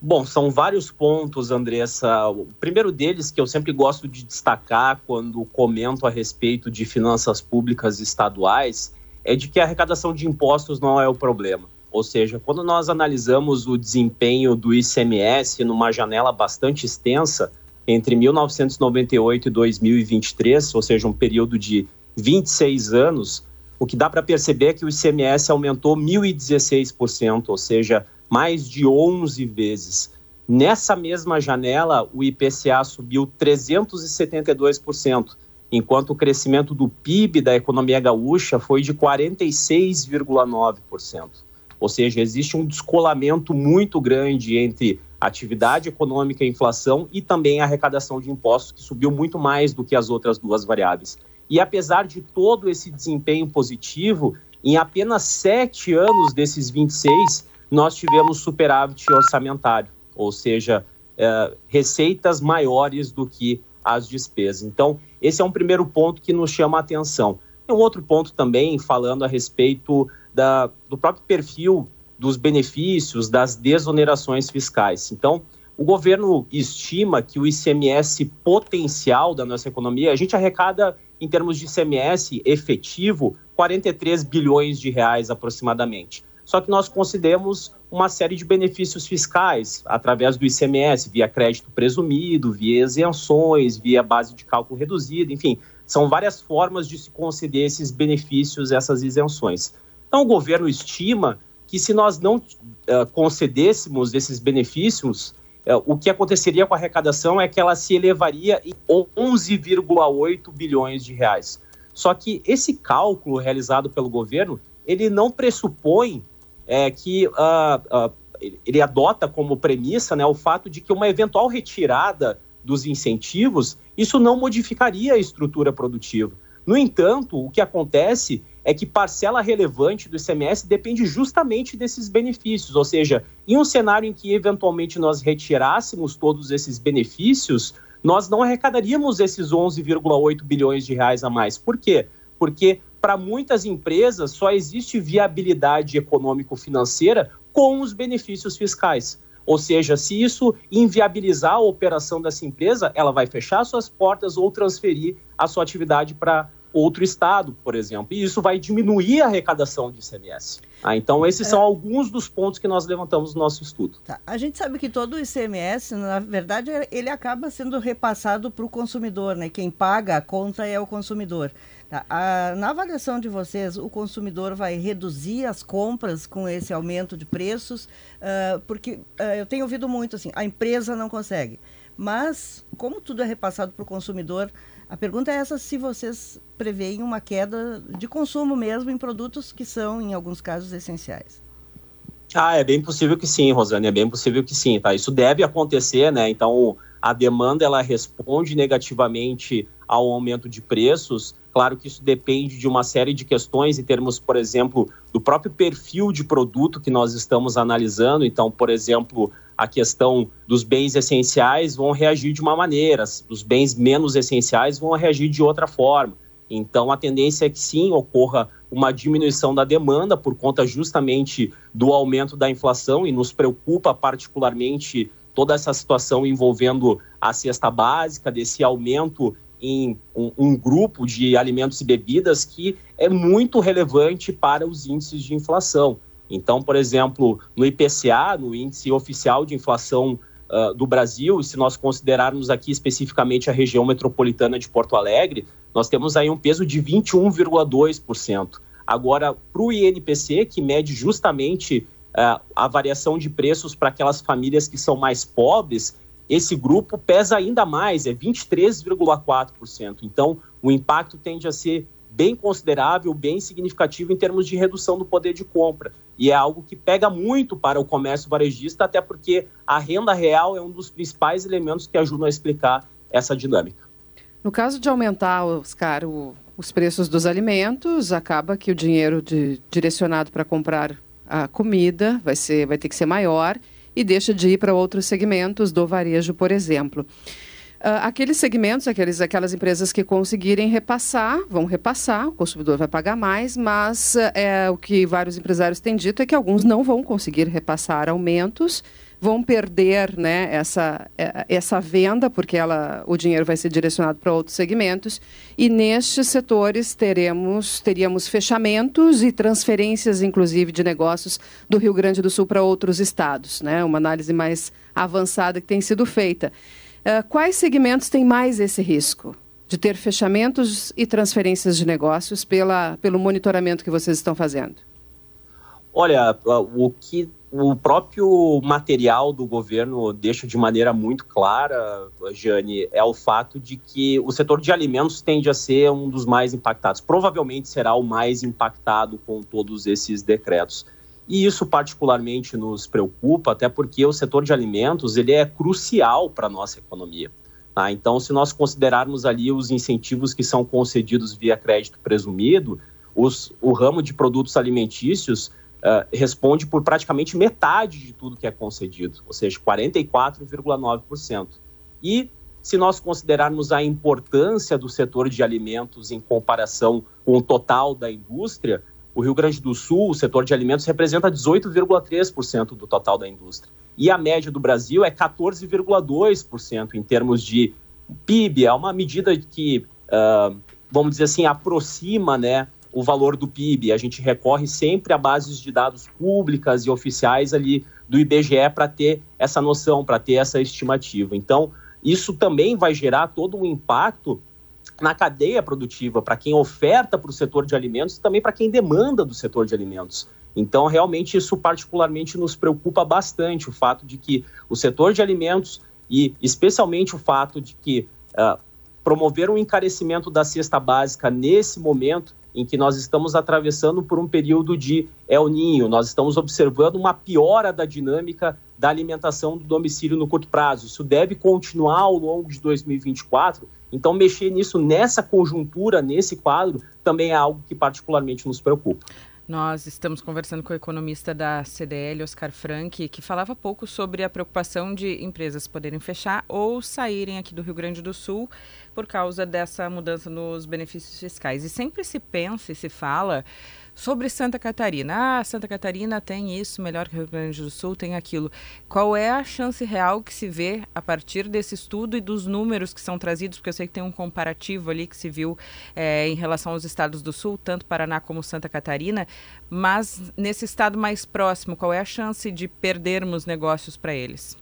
Bom, são vários pontos, Andressa. O primeiro deles que eu sempre gosto de destacar quando comento a respeito de finanças públicas estaduais é de que a arrecadação de impostos não é o problema. Ou seja, quando nós analisamos o desempenho do ICMS numa janela bastante extensa, entre 1998 e 2023, ou seja, um período de 26 anos, o que dá para perceber é que o ICMS aumentou 1.016%, ou seja, mais de 11 vezes. Nessa mesma janela, o IPCA subiu 372%, enquanto o crescimento do PIB da economia gaúcha foi de 46,9%. Ou seja, existe um descolamento muito grande entre atividade econômica inflação e também a arrecadação de impostos, que subiu muito mais do que as outras duas variáveis. E apesar de todo esse desempenho positivo, em apenas sete anos desses 26, nós tivemos superávit orçamentário, ou seja, é, receitas maiores do que as despesas. Então, esse é um primeiro ponto que nos chama a atenção. Tem um outro ponto também, falando a respeito da, do próprio perfil dos benefícios, das desonerações fiscais. Então, o governo estima que o ICMS potencial da nossa economia, a gente arrecada, em termos de ICMS efetivo, 43 bilhões de reais aproximadamente. Só que nós concedemos uma série de benefícios fiscais através do ICMS, via crédito presumido, via isenções, via base de cálculo reduzida, enfim, são várias formas de se conceder esses benefícios, essas isenções. Então, o governo estima que se nós não uh, concedêssemos esses benefícios, uh, o que aconteceria com a arrecadação é que ela se elevaria em 11,8 bilhões de reais. Só que esse cálculo realizado pelo governo, ele não pressupõe é, que uh, ele adota como premissa né, o fato de que uma eventual retirada dos incentivos, isso não modificaria a estrutura produtiva. No entanto, o que acontece é que parcela relevante do ICMS depende justamente desses benefícios, ou seja, em um cenário em que eventualmente nós retirássemos todos esses benefícios, nós não arrecadaríamos esses 11,8 bilhões de reais a mais. Por quê? Porque para muitas empresas só existe viabilidade econômico-financeira com os benefícios fiscais. Ou seja, se isso inviabilizar a operação dessa empresa, ela vai fechar suas portas ou transferir a sua atividade para outro estado, por exemplo. E isso vai diminuir a arrecadação de ICMS. Ah, então, esses é. são alguns dos pontos que nós levantamos no nosso estudo. Tá. A gente sabe que todo o ICMS, na verdade, ele acaba sendo repassado para o consumidor, né? Quem paga a conta é o consumidor. Tá. A, na avaliação de vocês, o consumidor vai reduzir as compras com esse aumento de preços? Uh, porque uh, eu tenho ouvido muito assim, a empresa não consegue. Mas, como tudo é repassado para o consumidor, a pergunta é essa: se vocês preveem uma queda de consumo mesmo em produtos que são, em alguns casos, essenciais. Ah, é bem possível que sim, Rosane, é bem possível que sim, tá? Isso deve acontecer, né? Então, a demanda ela responde negativamente ao aumento de preços, Claro que isso depende de uma série de questões em termos, por exemplo, do próprio perfil de produto que nós estamos analisando. Então, por exemplo, a questão dos bens essenciais vão reagir de uma maneira, os bens menos essenciais vão reagir de outra forma. Então, a tendência é que sim ocorra uma diminuição da demanda por conta justamente do aumento da inflação e nos preocupa particularmente toda essa situação envolvendo a cesta básica, desse aumento em um, um, grupo de alimentos e bebidas que é muito relevante para os índices de inflação. Então, por exemplo, no IPCA, no Índice Oficial de Inflação uh, do Brasil, se nós considerarmos aqui especificamente a região metropolitana de Porto Alegre, nós temos aí um peso de 21,2%. Agora, para o INPC, que mede justamente uh, a variação de preços para aquelas famílias que são mais pobres, esse grupo pesa ainda mais, é 23,4%. Então, o impacto tende a ser bem considerável, bem significativo em termos de redução do poder de compra. E é algo que pega muito para o comércio varejista, até porque a renda real é um dos principais elementos que ajudam a explicar essa dinâmica. No caso de aumentar, Oscar, o, os preços dos alimentos, acaba que o dinheiro de, direcionado para comprar a comida vai, ser, vai ter que ser maior e deixa de ir para outros segmentos do varejo, por exemplo. Uh, aqueles segmentos, aqueles, aquelas empresas que conseguirem repassar, vão repassar, o consumidor vai pagar mais, mas uh, é, o que vários empresários têm dito é que alguns não vão conseguir repassar aumentos vão perder né, essa, é, essa venda, porque ela, o dinheiro vai ser direcionado para outros segmentos. E nestes setores teremos, teríamos fechamentos e transferências, inclusive, de negócios do Rio Grande do Sul para outros estados. Né? Uma análise mais avançada que tem sido feita. Uh, quais segmentos têm mais esse risco? De ter fechamentos e transferências de negócios pela, pelo monitoramento que vocês estão fazendo? Olha, o que o próprio material do governo deixa de maneira muito clara, Jane, é o fato de que o setor de alimentos tende a ser um dos mais impactados. Provavelmente será o mais impactado com todos esses decretos. E isso particularmente nos preocupa, até porque o setor de alimentos ele é crucial para a nossa economia. Tá? Então, se nós considerarmos ali os incentivos que são concedidos via crédito presumido, os, o ramo de produtos alimentícios uh, responde por praticamente metade de tudo que é concedido, ou seja, 44,9%. E se nós considerarmos a importância do setor de alimentos em comparação com o total da indústria, o Rio Grande do Sul, o setor de alimentos, representa 18,3% do total da indústria. E a média do Brasil é 14,2% em termos de PIB. É uma medida que, uh, vamos dizer assim, aproxima né, o valor do PIB. A gente recorre sempre a bases de dados públicas e oficiais ali do IBGE para ter essa noção, para ter essa estimativa. Então, isso também vai gerar todo um impacto na cadeia produtiva, para quem oferta para o setor de alimentos e também para quem demanda do setor de alimentos. Então, realmente, isso particularmente nos preocupa bastante, o fato de que o setor de alimentos e especialmente o fato de que uh, promover um encarecimento da cesta básica nesse momento em que nós estamos atravessando por um período de El Ninho, nós estamos observando uma piora da dinâmica da alimentação do domicílio no curto prazo. Isso deve continuar ao longo de 2024. Então, mexer nisso nessa conjuntura, nesse quadro, também é algo que particularmente nos preocupa. Nós estamos conversando com o economista da CDL, Oscar Frank, que falava pouco sobre a preocupação de empresas poderem fechar ou saírem aqui do Rio Grande do Sul por causa dessa mudança nos benefícios fiscais. E sempre se pensa e se fala Sobre Santa Catarina, ah, Santa Catarina tem isso, melhor que o Rio Grande do Sul, tem aquilo. Qual é a chance real que se vê a partir desse estudo e dos números que são trazidos? Porque eu sei que tem um comparativo ali que se viu é, em relação aos estados do Sul, tanto Paraná como Santa Catarina, mas nesse estado mais próximo, qual é a chance de perdermos negócios para eles?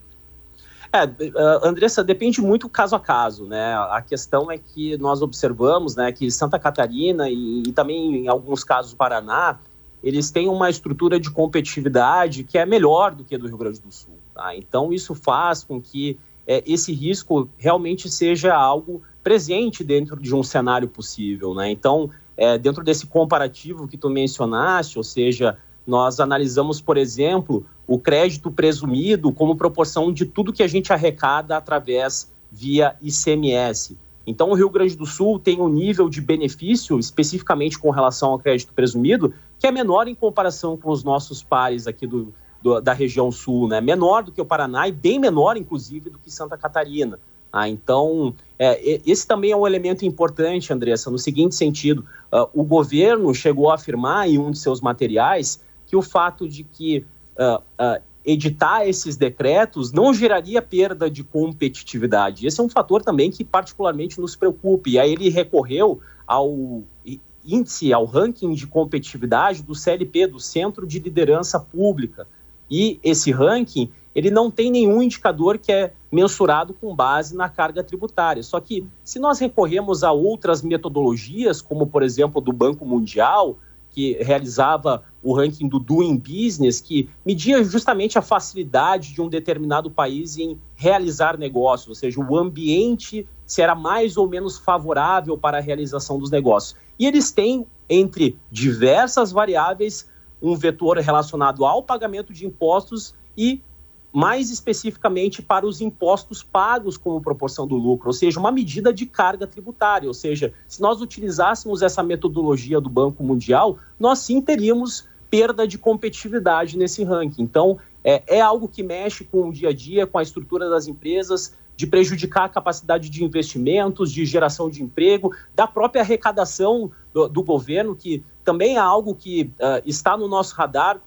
É, uh, Andressa, depende muito caso a caso, né? A questão é que nós observamos, né, que Santa Catarina e, e também em alguns casos o Paraná, eles têm uma estrutura de competitividade que é melhor do que a do Rio Grande do Sul. Tá? Então isso faz com que é, esse risco realmente seja algo presente dentro de um cenário possível, né? Então, é, dentro desse comparativo que tu mencionaste, ou seja, nós analisamos, por exemplo, o crédito presumido como proporção de tudo que a gente arrecada através via ICMS. Então, o Rio Grande do Sul tem um nível de benefício, especificamente com relação ao crédito presumido, que é menor em comparação com os nossos pares aqui do, do, da região sul, né? Menor do que o Paraná e bem menor, inclusive, do que Santa Catarina. Ah, então, é, esse também é um elemento importante, Andressa, no seguinte sentido: uh, o governo chegou a afirmar em um de seus materiais que o fato de que uh, uh, editar esses decretos não geraria perda de competitividade. Esse é um fator também que particularmente nos preocupa. E aí ele recorreu ao índice, ao ranking de competitividade do CLP, do Centro de Liderança Pública. E esse ranking, ele não tem nenhum indicador que é mensurado com base na carga tributária. Só que se nós recorremos a outras metodologias, como por exemplo do Banco Mundial, que realizava o ranking do Doing Business, que media justamente a facilidade de um determinado país em realizar negócios, ou seja, o ambiente se era mais ou menos favorável para a realização dos negócios. E eles têm, entre diversas variáveis, um vetor relacionado ao pagamento de impostos e mais especificamente para os impostos pagos como proporção do lucro, ou seja, uma medida de carga tributária. Ou seja, se nós utilizássemos essa metodologia do Banco Mundial, nós sim teríamos perda de competitividade nesse ranking. Então, é, é algo que mexe com o dia a dia, com a estrutura das empresas, de prejudicar a capacidade de investimentos, de geração de emprego, da própria arrecadação do, do governo, que também é algo que uh, está no nosso radar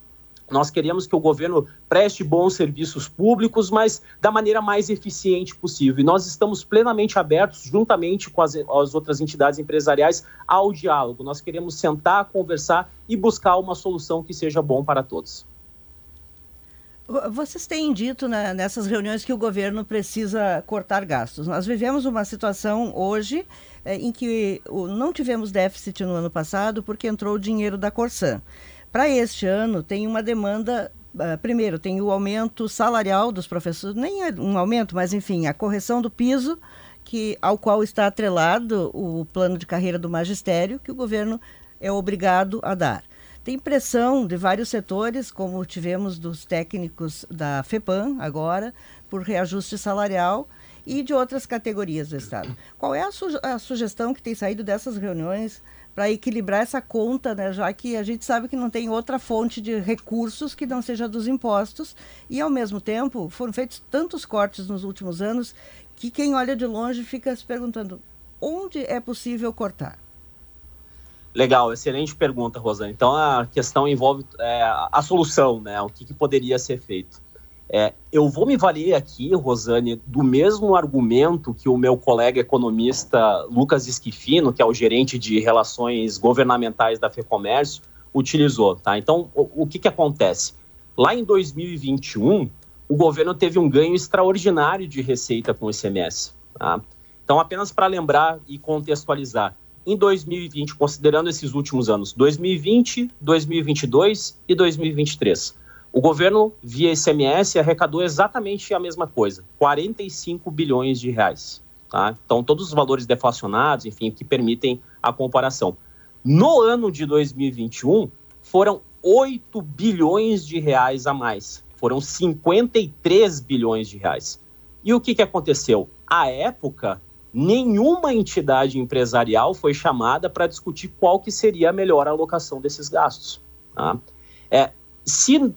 nós queremos que o governo preste bons serviços públicos, mas da maneira mais eficiente possível. E nós estamos plenamente abertos, juntamente com as, as, outras entidades empresariais, ao diálogo. Nós queremos sentar, conversar e buscar uma solução que seja bom para todos. Vocês têm dito né, nessas reuniões que o governo precisa cortar gastos. Nós vivemos uma situação hoje é, em que não tivemos déficit no ano passado porque entrou o dinheiro da Corsan. Para este ano, tem uma demanda. Uh, primeiro, tem o aumento salarial dos professores, nem é um aumento, mas enfim, a correção do piso, que, ao qual está atrelado o plano de carreira do magistério, que o governo é obrigado a dar. Tem pressão de vários setores, como tivemos dos técnicos da FEPAM agora, por reajuste salarial e de outras categorias do Estado. Qual é a, a sugestão que tem saído dessas reuniões para equilibrar essa conta, né, já que a gente sabe que não tem outra fonte de recursos que não seja dos impostos e ao mesmo tempo foram feitos tantos cortes nos últimos anos que quem olha de longe fica se perguntando onde é possível cortar. Legal, excelente pergunta, Rosana. Então a questão envolve é, a solução, né? O que, que poderia ser feito. É, eu vou me valer aqui, Rosane, do mesmo argumento que o meu colega economista Lucas Esquifino, que é o gerente de relações governamentais da FEComércio, utilizou. Tá? Então, o, o que, que acontece? Lá em 2021, o governo teve um ganho extraordinário de receita com o ICMS. Tá? Então, apenas para lembrar e contextualizar, em 2020, considerando esses últimos anos, 2020, 2022 e 2023, o governo, via ICMS, arrecadou exatamente a mesma coisa, 45 bilhões de reais. Tá? Então, todos os valores deflacionados, enfim, que permitem a comparação. No ano de 2021, foram 8 bilhões de reais a mais. Foram 53 bilhões de reais. E o que, que aconteceu? À época, nenhuma entidade empresarial foi chamada para discutir qual que seria a melhor alocação desses gastos. Tá? É, se uh,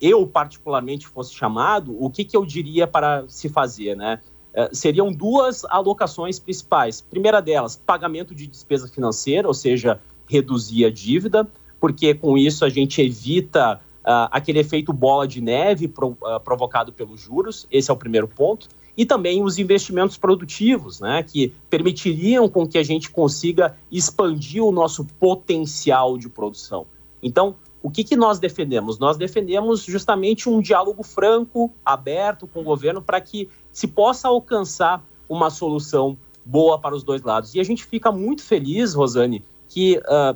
eu particularmente fosse chamado, o que, que eu diria para se fazer, né? Uh, seriam duas alocações principais. Primeira delas, pagamento de despesa financeira, ou seja, reduzir a dívida, porque com isso a gente evita uh, aquele efeito bola de neve pro, provocado pelos juros. Esse é o primeiro ponto. E também os investimentos produtivos, né, que permitiriam com que a gente consiga expandir o nosso potencial de produção. Então, o que, que nós defendemos? Nós defendemos justamente um diálogo franco, aberto com o governo, para que se possa alcançar uma solução boa para os dois lados. E a gente fica muito feliz, Rosane, que uh,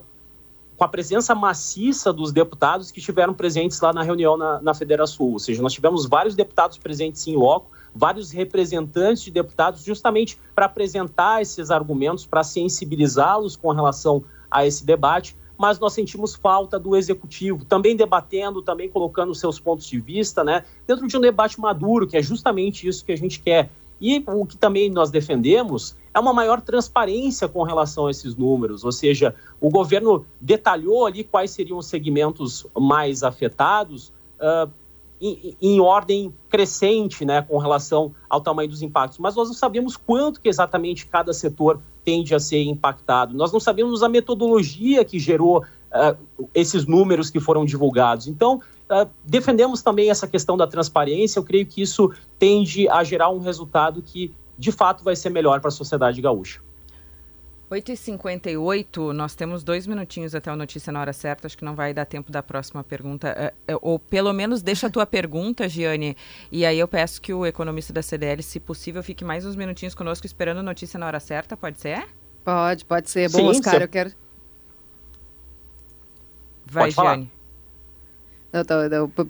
com a presença maciça dos deputados que estiveram presentes lá na reunião na, na Federação Ou seja, nós tivemos vários deputados presentes em loco, vários representantes de deputados, justamente para apresentar esses argumentos, para sensibilizá-los com relação a esse debate mas nós sentimos falta do executivo, também debatendo, também colocando seus pontos de vista, né, dentro de um debate maduro, que é justamente isso que a gente quer. E o que também nós defendemos é uma maior transparência com relação a esses números, ou seja, o governo detalhou ali quais seriam os segmentos mais afetados uh, em, em, ordem crescente, né, com relação ao tamanho dos impactos, mas nós não sabemos quanto que exatamente cada setor tende a ser impactado. Nós não sabemos a metodologia que gerou uh, esses números que foram divulgados. Então, uh, defendemos também essa questão da transparência. Eu creio que isso tende a gerar um resultado que, de fato, vai ser melhor para a sociedade gaúcha. 8h58, nós temos dois minutinhos até a notícia na hora certa, acho que não vai dar tempo da próxima pergunta. É, é, ou pelo menos deixa a tua pergunta, Giane, e aí eu peço que o economista da CDL, se possível, fique mais uns minutinhos conosco esperando a notícia na hora certa, pode ser? Pode, pode ser. Bom, Sim, Oscar, eu quero... Vai, pode Giane.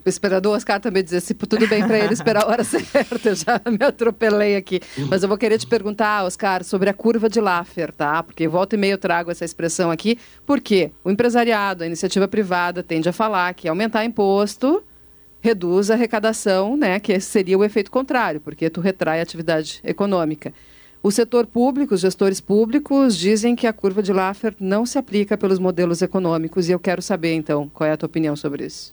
Esperando o Oscar também dizer se tudo bem para ele esperar a hora certa. Eu já me atropelei aqui. Mas eu vou querer te perguntar, Oscar, sobre a curva de Laffer, tá? Porque volta e meia eu trago essa expressão aqui, porque o empresariado, a iniciativa privada, tende a falar que aumentar imposto reduz a arrecadação, né? Que seria o efeito contrário, porque tu retrai a atividade econômica. O setor público, os gestores públicos, dizem que a curva de Laffer não se aplica pelos modelos econômicos e eu quero saber, então, qual é a tua opinião sobre isso.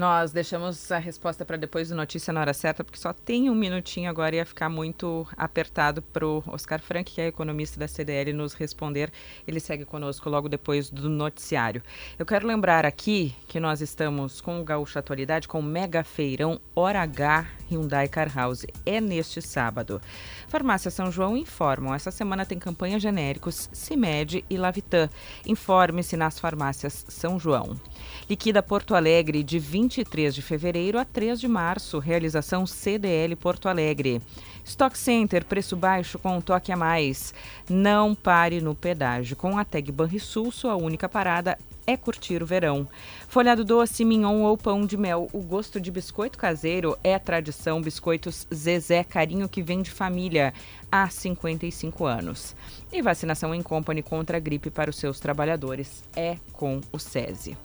Nós deixamos a resposta para depois do Notícia na Hora Certa, porque só tem um minutinho agora e ia ficar muito apertado para o Oscar Frank, que é economista da CDL, nos responder. Ele segue conosco logo depois do noticiário. Eu quero lembrar aqui que nós estamos com o Gaúcho Atualidade, com o Mega Feirão Hora H Hyundai Car House. É neste sábado. Farmácia São João informam. Essa semana tem campanha genéricos Cimed e Lavitan. Informe-se nas farmácias São João. Liquida Porto Alegre de 23 de fevereiro a 3 de março. Realização CDL Porto Alegre. Stock Center, preço baixo com um toque a mais. Não pare no pedágio. Com a tag Banrisul, sua única parada é curtir o verão. Folhado doce, mignon ou pão de mel. O gosto de biscoito caseiro é tradição Biscoitos Zezé Carinho que vem de família há 55 anos. E vacinação em company contra a gripe para os seus trabalhadores é com o SESI.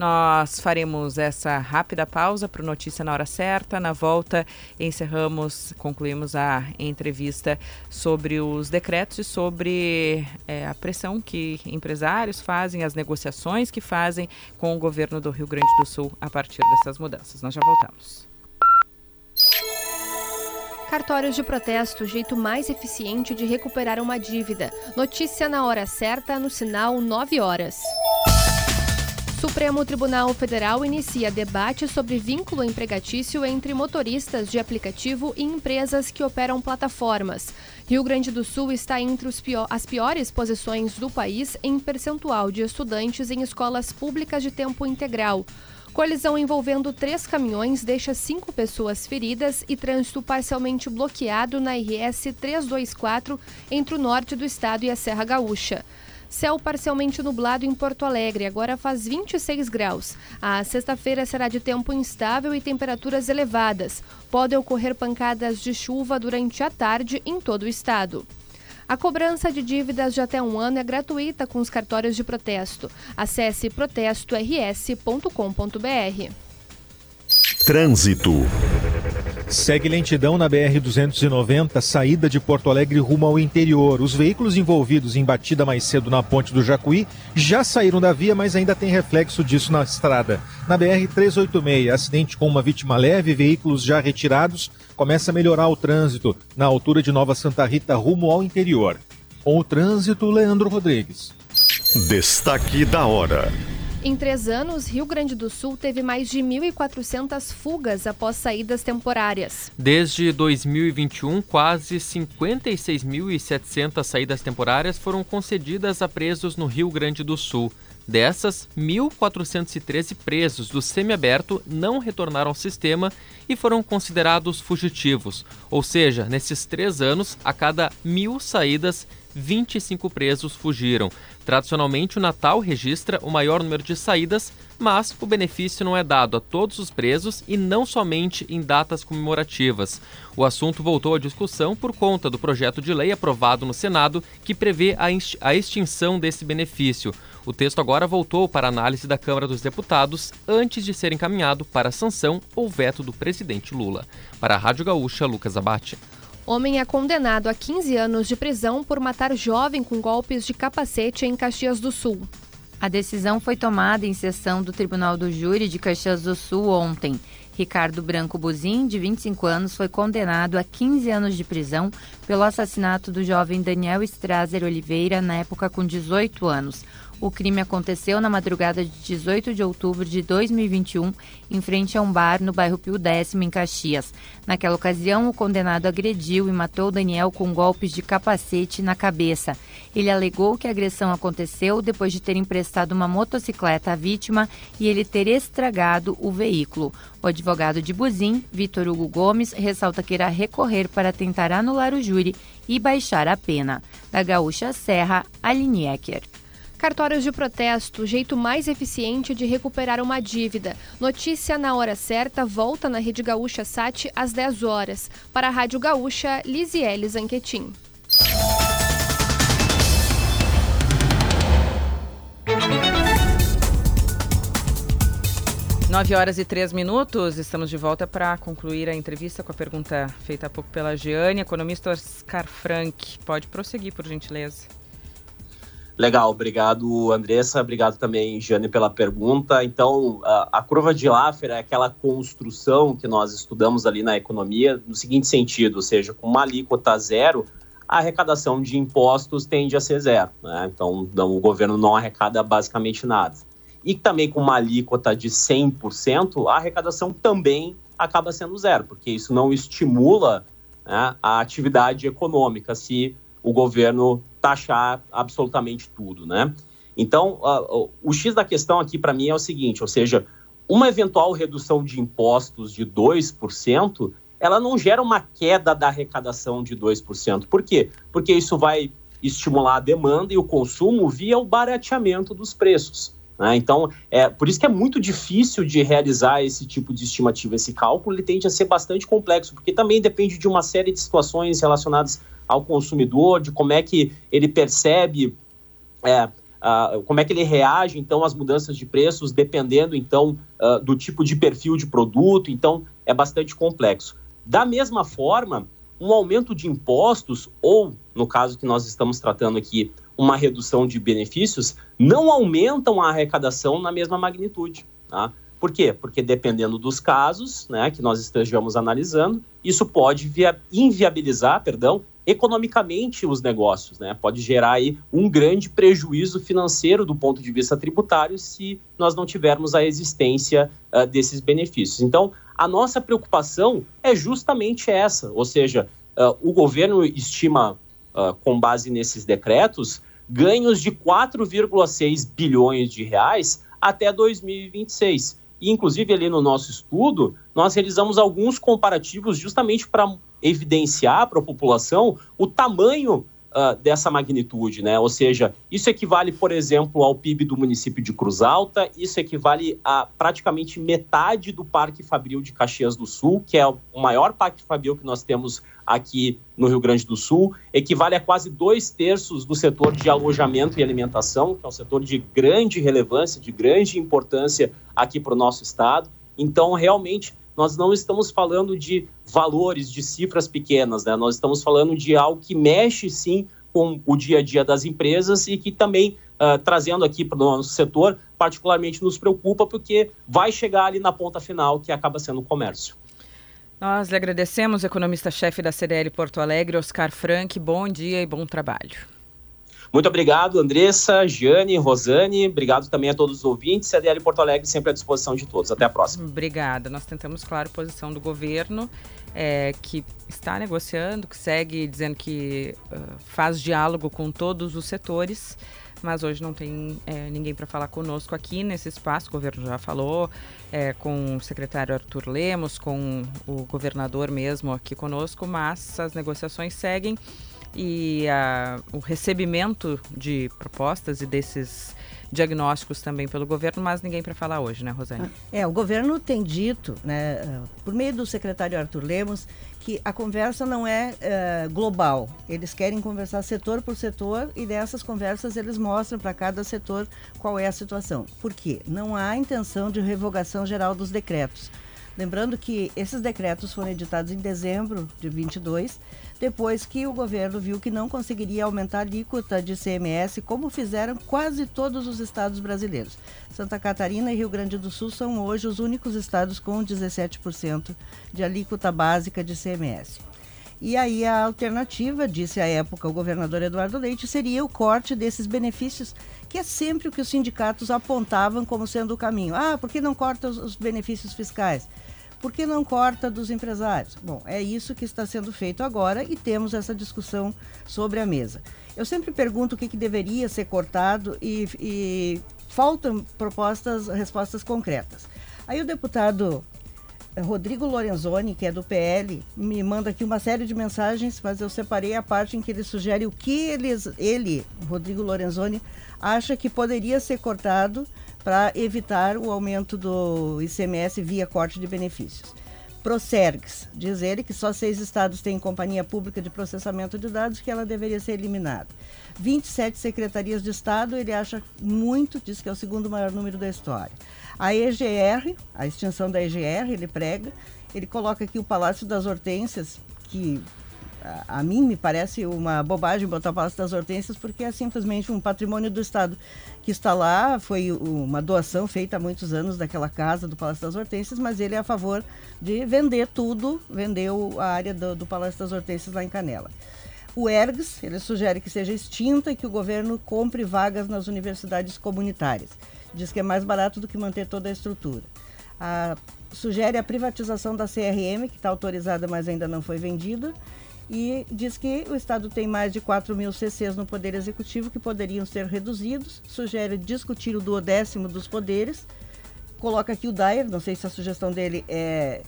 Nós faremos essa rápida pausa para o Notícia na Hora Certa. Na volta, encerramos, concluímos a entrevista sobre os decretos e sobre é, a pressão que empresários fazem, as negociações que fazem com o governo do Rio Grande do Sul a partir dessas mudanças. Nós já voltamos. Cartórios de protesto, o jeito mais eficiente de recuperar uma dívida. Notícia na hora certa, no sinal 9 horas. Supremo Tribunal Federal inicia debate sobre vínculo empregatício entre motoristas de aplicativo e empresas que operam plataformas. Rio Grande do Sul está entre pior, as piores posições do país em percentual de estudantes em escolas públicas de tempo integral. Colisão envolvendo três caminhões deixa cinco pessoas feridas e trânsito parcialmente bloqueado na RS 324 entre o norte do estado e a Serra Gaúcha. Céu parcialmente nublado em Porto Alegre, agora faz 26 graus. A sexta-feira será de tempo instável e temperaturas elevadas. Podem ocorrer pancadas de chuva durante a tarde em todo o estado. A cobrança de dívidas de até um ano é gratuita com os cartórios de protesto. Acesse protestors.com.br. Trânsito. Segue lentidão na BR-290, saída de Porto Alegre rumo ao interior. Os veículos envolvidos em batida mais cedo na ponte do Jacuí já saíram da via, mas ainda tem reflexo disso na estrada. Na BR-386, acidente com uma vítima leve, veículos já retirados, começa a melhorar o trânsito na altura de Nova Santa Rita rumo ao interior. Com o trânsito, Leandro Rodrigues. Destaque da hora. Em três anos, Rio Grande do Sul teve mais de 1.400 fugas após saídas temporárias. Desde 2021, quase 56.700 saídas temporárias foram concedidas a presos no Rio Grande do Sul. Dessas, 1.413 presos do semiaberto não retornaram ao sistema e foram considerados fugitivos. Ou seja, nesses três anos, a cada mil saídas, 25 presos fugiram. Tradicionalmente, o Natal registra o maior número de saídas, mas o benefício não é dado a todos os presos e não somente em datas comemorativas. O assunto voltou à discussão por conta do projeto de lei aprovado no Senado que prevê a extinção desse benefício. O texto agora voltou para análise da Câmara dos Deputados antes de ser encaminhado para sanção ou veto do presidente Lula. Para a Rádio Gaúcha, Lucas Abate. Homem é condenado a 15 anos de prisão por matar jovem com golpes de capacete em Caxias do Sul. A decisão foi tomada em sessão do Tribunal do Júri de Caxias do Sul ontem. Ricardo Branco Buzin, de 25 anos, foi condenado a 15 anos de prisão pelo assassinato do jovem Daniel Strazer Oliveira, na época com 18 anos. O crime aconteceu na madrugada de 18 de outubro de 2021, em frente a um bar no bairro Pio Décimo, em Caxias. Naquela ocasião, o condenado agrediu e matou Daniel com golpes de capacete na cabeça. Ele alegou que a agressão aconteceu depois de ter emprestado uma motocicleta à vítima e ele ter estragado o veículo. O advogado de Buzim, Vitor Hugo Gomes, ressalta que irá recorrer para tentar anular o júri e baixar a pena. Da Gaúcha Serra, Aline Ecker. Cartórios de protesto, jeito mais eficiente de recuperar uma dívida. Notícia na hora certa, volta na Rede Gaúcha Sat às 10 horas. Para a Rádio Gaúcha, Lisiele Zanquetin. Nove horas e três minutos, estamos de volta para concluir a entrevista com a pergunta feita há pouco pela Giane. Economista Oscar Frank, pode prosseguir, por gentileza. Legal, obrigado Andressa, obrigado também Jane pela pergunta. Então, a, a, curva de Laffer é aquela construção que nós estudamos ali na economia no seguinte sentido, ou seja, com uma alíquota zero, a arrecadação de impostos tende a ser zero. Né? Então, o governo não arrecada basicamente nada. E também com uma alíquota de 100%, a arrecadação também acaba sendo zero, porque isso não estimula né, a atividade econômica se o governo taxar absolutamente tudo, né? Então, uh, o X da questão aqui para mim é o seguinte, ou seja, uma eventual redução de impostos de 2%, ela não gera uma queda da arrecadação de 2%. Por quê? Porque isso vai estimular a demanda e o consumo via o barateamento dos preços. Né? Então, é por isso que é muito difícil de realizar esse tipo de estimativa. Esse cálculo ele tende a ser bastante complexo, porque também depende de uma série de situações relacionadas ao consumidor, de como é que ele percebe, é, uh, como é que ele reage, então, às mudanças de preços, dependendo, então, uh, do tipo de perfil de produto. Então, é bastante complexo. Da mesma forma, um aumento de impostos, ou, no caso que nós estamos tratando aqui, uma redução de benefícios, não aumentam a arrecadação na mesma magnitude. Tá? Por quê? Porque dependendo dos casos né, que nós estejamos analisando, isso pode via, inviabilizar, perdão, economicamente os negócios, né? Pode gerar aí um grande prejuízo financeiro do ponto de vista tributário se nós não tivermos a existência uh, desses benefícios. Então, a nossa preocupação é justamente essa, ou seja, uh, o governo estima, uh, com base nesses decretos, ganhos de 4,6 bilhões de reais até 2026. E, inclusive, ali no nosso estudo, nós realizamos alguns comparativos justamente para evidenciar para a população o tamanho uh, dessa magnitude, né? Ou seja, isso equivale, por exemplo, ao PIB do município de Cruz Alta, isso equivale a praticamente metade do Parque Fabril de Caxias do Sul, que é o maior parque fabril que nós temos aqui no Rio Grande do Sul, equivale a quase dois terços do setor de alojamento e alimentação, que é um setor de grande relevância, de grande importância aqui para o nosso estado. Então, realmente, nós não estamos falando de valores, de cifras pequenas, né? Nós estamos falando de algo que mexe sim com o dia a dia das empresas e que também, uh, trazendo aqui para o nosso setor, particularmente nos preocupa, porque vai chegar ali na ponta final, que acaba sendo o comércio. Nós lhe agradecemos, economista-chefe da CDL Porto Alegre, Oscar Frank. Bom dia e bom trabalho. Muito obrigado, Andressa, Giane, Rosane. Obrigado também a todos os ouvintes. CDL Porto Alegre sempre à disposição de todos. Até a próxima. Obrigada. Nós tentamos, claro, posição do governo, é, que está negociando, que segue dizendo que uh, faz diálogo com todos os setores mas hoje não tem é, ninguém para falar conosco aqui nesse espaço. O governo já falou é, com o secretário Arthur Lemos, com o governador mesmo aqui conosco, mas as negociações seguem e a, o recebimento de propostas e desses diagnósticos também pelo governo, mas ninguém para falar hoje, né, Rosane? É, o governo tem dito, né, por meio do secretário Arthur Lemos, que a conversa não é uh, global. Eles querem conversar setor por setor e dessas conversas eles mostram para cada setor qual é a situação. Por quê? Não há intenção de revogação geral dos decretos. Lembrando que esses decretos foram editados em dezembro de 22 depois que o governo viu que não conseguiria aumentar a alíquota de CMS, como fizeram quase todos os estados brasileiros. Santa Catarina e Rio Grande do Sul são hoje os únicos estados com 17% de alíquota básica de CMS. E aí a alternativa, disse à época o governador Eduardo Leite, seria o corte desses benefícios, que é sempre o que os sindicatos apontavam como sendo o caminho. Ah, por que não corta os benefícios fiscais? Por que não corta dos empresários? Bom, é isso que está sendo feito agora e temos essa discussão sobre a mesa. Eu sempre pergunto o que, que deveria ser cortado e, e faltam propostas, respostas concretas. Aí o deputado Rodrigo Lorenzoni, que é do PL, me manda aqui uma série de mensagens, mas eu separei a parte em que ele sugere o que eles, ele, Rodrigo Lorenzoni, acha que poderia ser cortado para evitar o aumento do ICMS via corte de benefícios. Procergs, diz ele que só seis estados têm companhia pública de processamento de dados que ela deveria ser eliminada. 27 secretarias de Estado, ele acha muito, diz que é o segundo maior número da história. A EGR, a extinção da EGR, ele prega, ele coloca aqui o Palácio das Hortênsias, que a, mim me parece uma bobagem botar o Palácio das Hortênsias, porque é simplesmente um patrimônio do Estado que está lá. Foi uma doação feita há muitos anos daquela casa do Palácio das Hortênsias, mas ele é a favor de vender tudo, vendeu a área do, do Palácio das Hortênsias lá em Canela. O ERGS, ele sugere que seja extinta e que o governo compre vagas nas universidades comunitárias. Diz que é mais barato do que manter toda a estrutura. A, sugere a privatização da CRM, que está autorizada, mas ainda não foi vendida e diz que o Estado tem mais de 4 mil CCs no Poder Executivo que poderiam ser reduzidos, sugere discutir o duodécimo dos poderes, coloca aqui o Dair, não sei se a sugestão dele é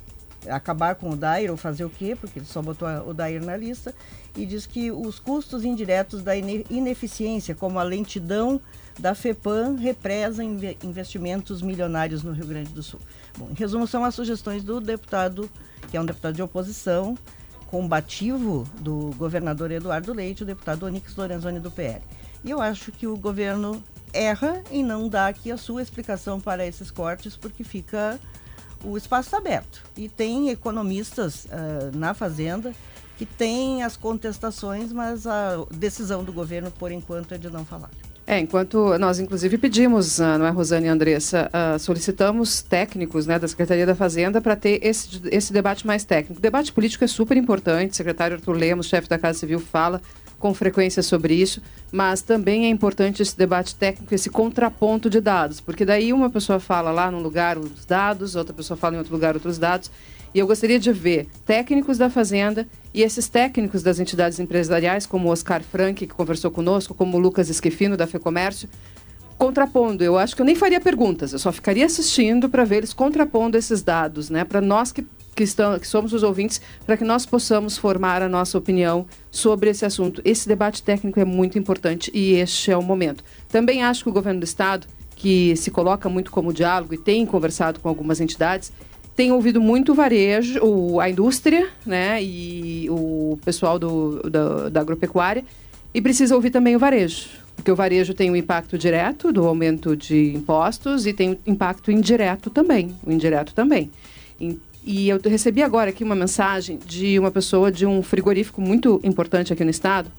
acabar com o Dair ou fazer o quê, porque ele só botou o Dair na lista, e diz que os custos indiretos da ineficiência, como a lentidão da FEPAM, represam investimentos milionários no Rio Grande do Sul. Bom, em resumo, são as sugestões do deputado, que é um deputado de oposição, combativo do governador Eduardo Leite, o deputado Onix Lorenzoni do PL. E eu acho que o governo erra em não dar aqui a sua explicação para esses cortes, porque fica o espaço aberto. E tem economistas uh, na Fazenda que têm as contestações, mas a decisão do governo, por enquanto, é de não falar. É, enquanto nós, inclusive, pedimos, uh, não é, Rosane e Andressa, uh, solicitamos técnicos né, da Secretaria da Fazenda para ter esse, esse debate mais técnico. O debate político é super importante, o secretário Arthur Lemos, chefe da Casa Civil, fala com frequência sobre isso, mas também é importante esse debate técnico, esse contraponto de dados, porque daí uma pessoa fala lá num lugar os dados, outra pessoa fala em outro lugar outros dados, e eu gostaria de ver técnicos da Fazenda e esses técnicos das entidades empresariais, como o Oscar Frank, que conversou conosco, como o Lucas Esquefino, da FEComércio, contrapondo. Eu acho que eu nem faria perguntas, eu só ficaria assistindo para ver eles contrapondo esses dados, né? Para nós que que, estão, que somos os ouvintes, para que nós possamos formar a nossa opinião sobre esse assunto. Esse debate técnico é muito importante e este é o momento. Também acho que o governo do Estado, que se coloca muito como diálogo e tem conversado com algumas entidades, tem ouvido muito varejo, o, a indústria né, e o pessoal do, da, da agropecuária, e precisa ouvir também o varejo, porque o varejo tem um impacto direto do aumento de impostos e tem um impacto indireto também, o indireto também. E eu recebi agora aqui uma mensagem de uma pessoa de um frigorífico muito importante aqui no estado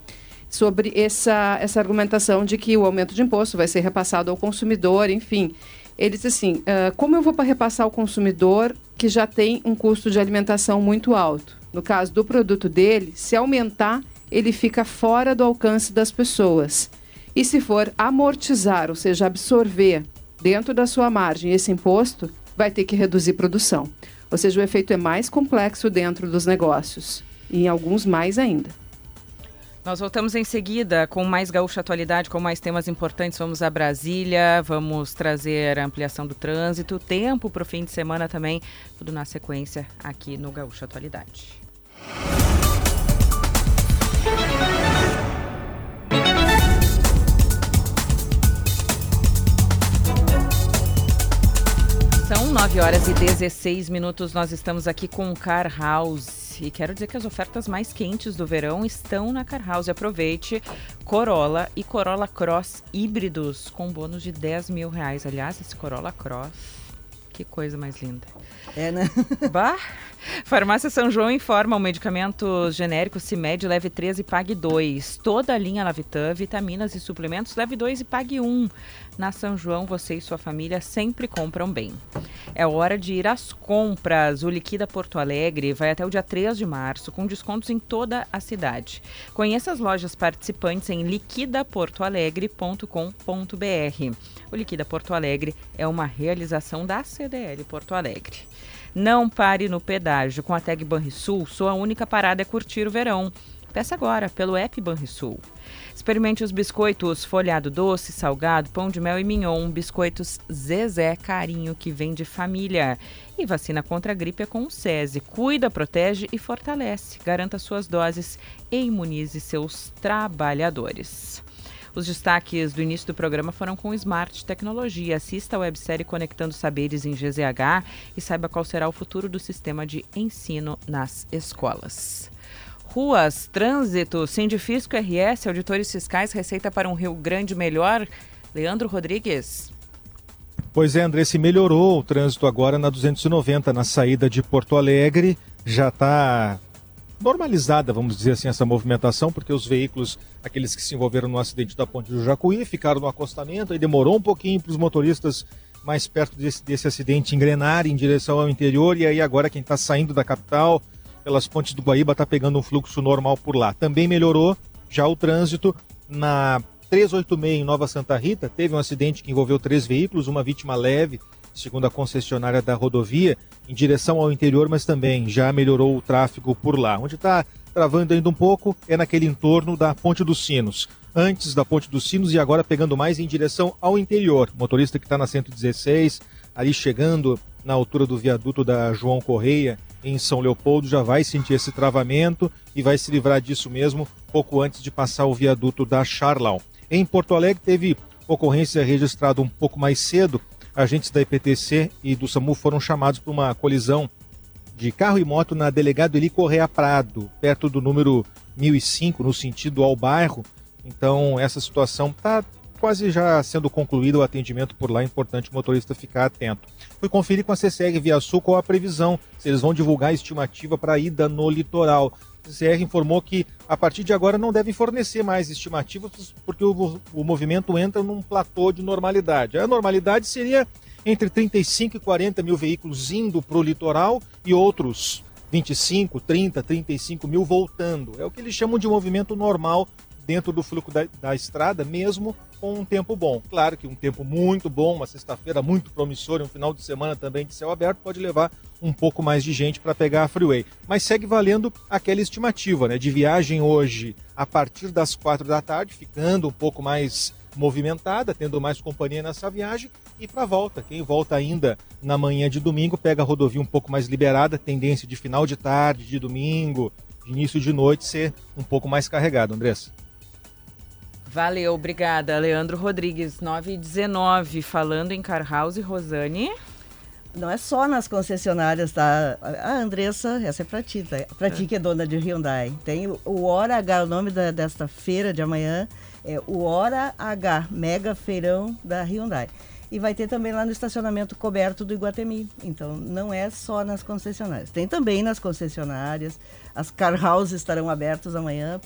sobre essa, essa argumentação de que o aumento de imposto vai ser repassado ao consumidor, enfim. Ele disse assim: uh, como eu vou para repassar ao consumidor que já tem um custo de alimentação muito alto? No caso do produto dele, se aumentar, ele fica fora do alcance das pessoas. E se for amortizar, ou seja, absorver dentro da sua margem esse imposto, vai ter que reduzir produção. Ou seja, o efeito é mais complexo dentro dos negócios e em alguns mais ainda. Nós voltamos em seguida com mais Gaúcha Atualidade, com mais temas importantes. Vamos a Brasília, vamos trazer a ampliação do trânsito, tempo para o fim de semana também, tudo na sequência aqui no Gaúcha Atualidade. São 9 horas e 16 minutos. Nós estamos aqui com o Car House. E quero dizer que as ofertas mais quentes do verão estão na Car House. Aproveite Corolla e Corolla Cross híbridos com bônus de 10 mil reais. Aliás, esse Corolla Cross, que coisa mais linda. É, né? Bah! Farmácia São João informa o medicamento genérico Cimed leve 3 e pague 2. Toda a linha Lavitan, vitaminas e suplementos leve 2 e pague 1. Na São João, você e sua família sempre compram bem. É hora de ir às compras. O Liquida Porto Alegre vai até o dia 3 de março, com descontos em toda a cidade. Conheça as lojas participantes em liquidaportoalegre.com.br. O Liquida Porto Alegre é uma realização da CDL Porto Alegre. Não pare no pedágio. Com a tag Banrisul, sua única parada é curtir o verão. Peça agora pelo app Banrisul. Experimente os biscoitos folhado doce, salgado, pão de mel e mignon, biscoitos Zezé Carinho que vem de família. E vacina contra a gripe é com o SESI. Cuida, protege e fortalece. Garanta suas doses e imunize seus trabalhadores. Os destaques do início do programa foram com Smart Tecnologia. Assista a websérie Conectando Saberes em GZH e saiba qual será o futuro do sistema de ensino nas escolas. Ruas, trânsito, Sindifisco RS, auditores fiscais, receita para um Rio Grande melhor. Leandro Rodrigues. Pois é, André, se melhorou o trânsito agora na 290, na saída de Porto Alegre. Já está normalizada, vamos dizer assim, essa movimentação, porque os veículos, aqueles que se envolveram no acidente da ponte do Jacuí, ficaram no acostamento, e demorou um pouquinho para os motoristas mais perto desse, desse acidente engrenarem em direção ao interior, e aí agora quem está saindo da capital pelas pontes do Guaíba está pegando um fluxo normal por lá. Também melhorou já o trânsito na 386 em Nova Santa Rita, teve um acidente que envolveu três veículos, uma vítima leve, segundo a concessionária da rodovia, em direção ao interior, mas também já melhorou o tráfego por lá. Onde está travando ainda um pouco é naquele entorno da Ponte dos Sinos. Antes da Ponte dos Sinos e agora pegando mais em direção ao interior. O motorista que está na 116, ali chegando na altura do viaduto da João Correia, em São Leopoldo, já vai sentir esse travamento e vai se livrar disso mesmo pouco antes de passar o viaduto da Charlau. Em Porto Alegre teve ocorrência registrada um pouco mais cedo, agentes da IPTC e do SAMU foram chamados para uma colisão de carro e moto na Delegado Eli Correia Prado, perto do número 1005, no sentido ao bairro. Então, essa situação está quase já sendo concluído o atendimento por lá, é importante o motorista ficar atento. Fui conferir com a CCR Via Sul qual a previsão, se eles vão divulgar a estimativa para ida no litoral. CCR informou que a partir de agora não devem fornecer mais estimativas, porque o, o movimento entra num platô de normalidade. A normalidade seria entre 35 e 40 mil veículos indo para o litoral e outros 25, 30, 35 mil voltando. É o que eles chamam de movimento normal dentro do fluxo da, da estrada, mesmo com um tempo bom. Claro que um tempo muito bom, uma sexta-feira muito promissora, um final de semana também de céu aberto, pode levar um pouco mais de gente para pegar a freeway. Mas segue valendo aquela estimativa, né? De viagem hoje a partir das quatro da tarde, ficando um pouco mais movimentada, tendo mais companhia nessa viagem, e para volta. Quem volta ainda na manhã de domingo pega a rodovia um pouco mais liberada, tendência de final de tarde, de domingo, de início de noite ser um pouco mais carregado, Andressa. Valeu, obrigada. Leandro Rodrigues, 9 e 19, falando em Car House, Rosane. Não é só nas concessionárias, tá? A Andressa, essa é pra ti, tá? Pra ti que é dona de Hyundai. Tem o Hora H, o nome da, desta feira de amanhã é o Hora H, Mega Feirão da Hyundai. E vai ter também lá no estacionamento coberto do Iguatemi. Então, não é só nas concessionárias. Tem também nas concessionárias. As car houses estarão abertas amanhã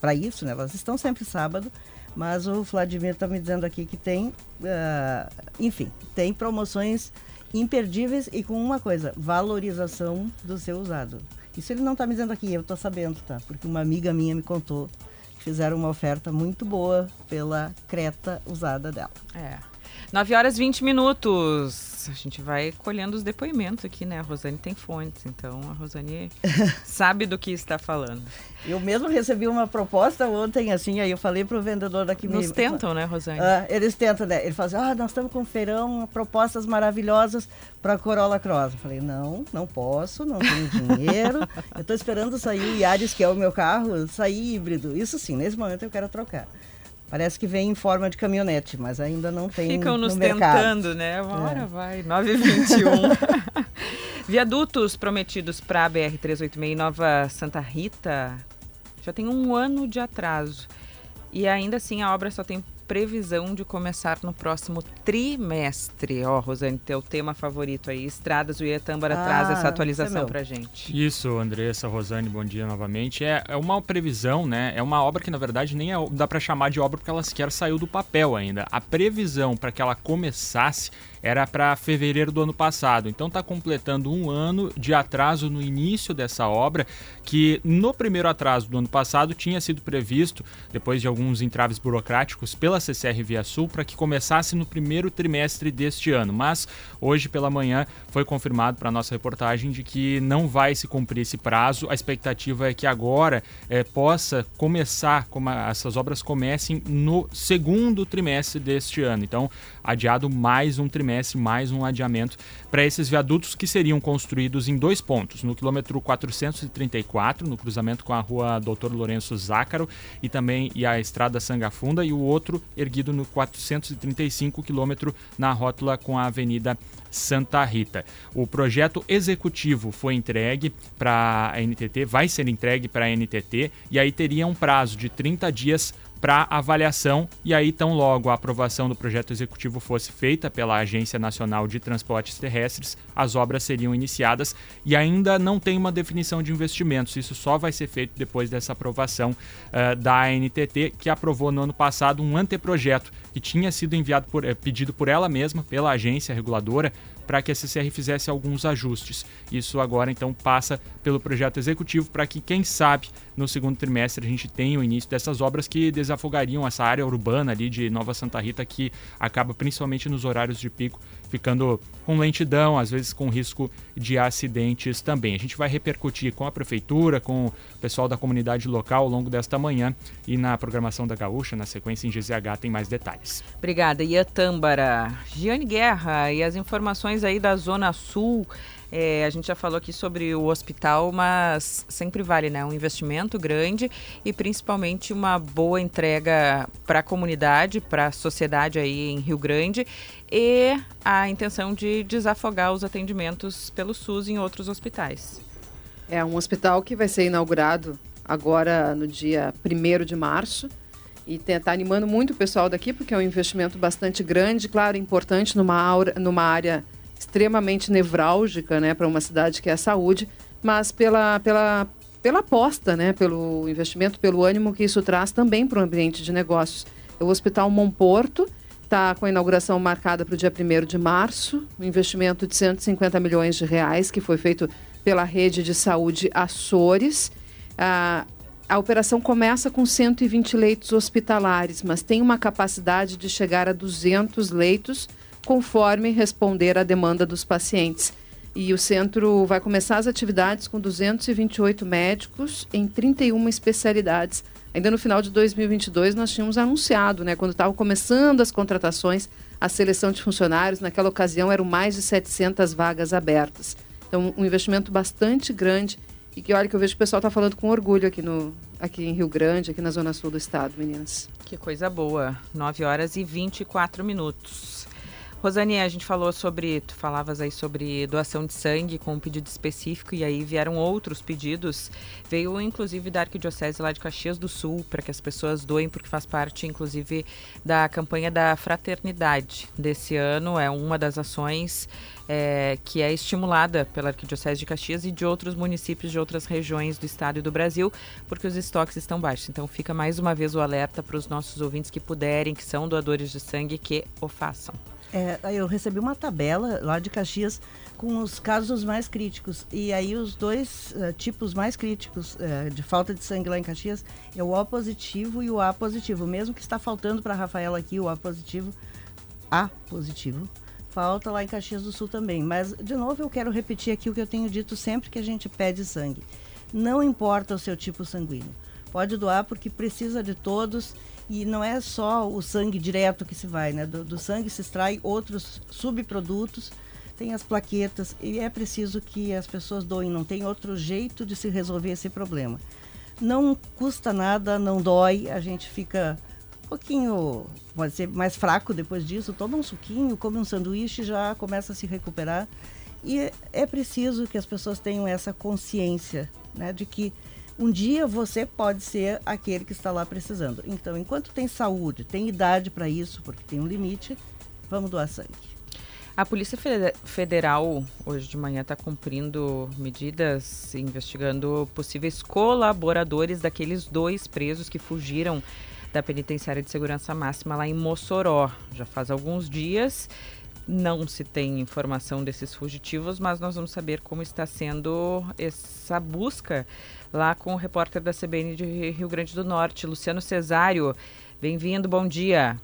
para isso, né? Elas estão sempre sábado. Mas o Vladimir está me dizendo aqui que tem, uh, enfim, tem promoções imperdíveis e com uma coisa, valorização do seu usado. Isso ele não está me dizendo aqui, eu estou sabendo, tá? Porque uma amiga minha me contou que fizeram uma oferta muito boa pela Creta usada dela. É. 9 horas 20 minutos a gente vai colhendo os depoimentos aqui, né? A Rosane tem fontes, então a Rosane sabe do que está falando. Eu mesmo recebi uma proposta ontem, assim, aí eu falei para o vendedor daqui. Nos me... tentam, né, Rosane? Ah, eles tentam, né? Ele fala assim, ah, nós estamos com um feirão, propostas maravilhosas para Corolla Cross. Eu falei, não, não posso, não tenho dinheiro. eu estou esperando sair o Yaris, que é o meu carro, sair híbrido. Isso sim, nesse momento eu quero trocar. Parece que vem em forma de caminhonete, mas ainda não tem Ficam nos no tentando, né? Uma hora é. vai, 9h21. Viadutos prometidos para a BR-386 Nova Santa Rita já tem um ano de atraso. E ainda assim a obra só tem previsão de começar no próximo trimestre. Ó, oh, Rosane, teu tema favorito aí, Estradas, o Ietâmbara ah, traz essa atualização é pra gente. Isso, Andressa, Rosane, bom dia novamente. É, é uma previsão, né? É uma obra que na verdade nem é, dá para chamar de obra porque ela sequer saiu do papel ainda. A previsão para que ela começasse era para fevereiro do ano passado. Então está completando um ano de atraso no início dessa obra, que no primeiro atraso do ano passado tinha sido previsto, depois de alguns entraves burocráticos, pela CCR Via Sul, para que começasse no primeiro trimestre deste ano. Mas hoje pela manhã foi confirmado para nossa reportagem de que não vai se cumprir esse prazo. A expectativa é que agora é, possa começar, como essas obras comecem no segundo trimestre deste ano. Então, adiado mais um trimestre mais um adiamento para esses viadutos que seriam construídos em dois pontos, no quilômetro 434, no cruzamento com a rua Doutor Lourenço Zácaro e também e a estrada Sangafunda, e o outro erguido no 435 quilômetro na rótula com a Avenida Santa Rita. O projeto executivo foi entregue para a NTT, vai ser entregue para a NTT e aí teria um prazo de 30 dias para avaliação e aí tão logo a aprovação do projeto executivo fosse feita pela Agência Nacional de Transportes Terrestres, as obras seriam iniciadas e ainda não tem uma definição de investimentos. Isso só vai ser feito depois dessa aprovação uh, da ANTT, que aprovou no ano passado um anteprojeto que tinha sido enviado por, eh, pedido por ela mesma, pela agência reguladora, para que a CCR fizesse alguns ajustes. Isso agora então passa pelo projeto executivo para que, quem sabe, no segundo trimestre a gente tenha o início dessas obras que desafogariam essa área urbana ali de Nova Santa Rita que acaba principalmente nos horários de pico ficando com lentidão, às vezes com risco de acidentes também. A gente vai repercutir com a prefeitura, com o pessoal da comunidade local ao longo desta manhã e na programação da Gaúcha, na sequência em GZH, tem mais detalhes. Obrigada, Iatâmbara. Giane Guerra e as informações aí da Zona Sul. É, a gente já falou aqui sobre o hospital, mas sempre vale, né? Um investimento grande e principalmente uma boa entrega para a comunidade, para a sociedade aí em Rio Grande e a intenção de desafogar os atendimentos pelo SUS em outros hospitais. É um hospital que vai ser inaugurado agora no dia 1 de março e está animando muito o pessoal daqui, porque é um investimento bastante grande, claro, importante numa, aura, numa área extremamente nevrálgica né, para uma cidade que é a saúde, mas pela, pela, pela aposta, né, pelo investimento, pelo ânimo que isso traz também para o ambiente de negócios. O Hospital Monporto está com a inauguração marcada para o dia 1 de março, um investimento de 150 milhões de reais que foi feito pela rede de saúde Açores. A, a operação começa com 120 leitos hospitalares, mas tem uma capacidade de chegar a 200 leitos conforme responder à demanda dos pacientes. E o centro vai começar as atividades com 228 médicos em 31 especialidades. Ainda no final de 2022, nós tínhamos anunciado, né, quando estavam começando as contratações, a seleção de funcionários. Naquela ocasião, eram mais de 700 vagas abertas. Então, um investimento bastante grande e que, olha, que eu vejo que o pessoal está falando com orgulho aqui, no, aqui em Rio Grande, aqui na Zona Sul do Estado, meninas. Que coisa boa. 9 horas e 24 minutos. Rosane, a gente falou sobre, tu falavas aí sobre doação de sangue com um pedido específico e aí vieram outros pedidos. Veio inclusive da Arquidiocese lá de Caxias do Sul para que as pessoas doem, porque faz parte inclusive da campanha da fraternidade desse ano. É uma das ações é, que é estimulada pela Arquidiocese de Caxias e de outros municípios de outras regiões do estado e do Brasil, porque os estoques estão baixos. Então fica mais uma vez o alerta para os nossos ouvintes que puderem, que são doadores de sangue, que o façam. É, eu recebi uma tabela lá de Caxias com os casos mais críticos. E aí os dois uh, tipos mais críticos uh, de falta de sangue lá em Caxias é o O positivo e o A positivo. Mesmo que está faltando para a Rafaela aqui o A positivo, A positivo, falta lá em Caxias do Sul também. Mas, de novo, eu quero repetir aqui o que eu tenho dito sempre que a gente pede sangue. Não importa o seu tipo sanguíneo. Pode doar porque precisa de todos e não é só o sangue direto que se vai, né? Do, do sangue se extrai outros subprodutos, tem as plaquetas e é preciso que as pessoas doem, não tem outro jeito de se resolver esse problema. Não custa nada, não dói, a gente fica um pouquinho, pode ser mais fraco depois disso, toma um suquinho, come um sanduíche, já começa a se recuperar. E é preciso que as pessoas tenham essa consciência né, de que um dia você pode ser aquele que está lá precisando. Então, enquanto tem saúde, tem idade para isso, porque tem um limite, vamos doar sangue. A Polícia Federal, hoje de manhã, está cumprindo medidas, investigando possíveis colaboradores daqueles dois presos que fugiram da penitenciária de segurança máxima lá em Mossoró. Já faz alguns dias. Não se tem informação desses fugitivos, mas nós vamos saber como está sendo essa busca lá com o repórter da CBN de Rio Grande do Norte, Luciano Cesário. Bem-vindo, bom dia.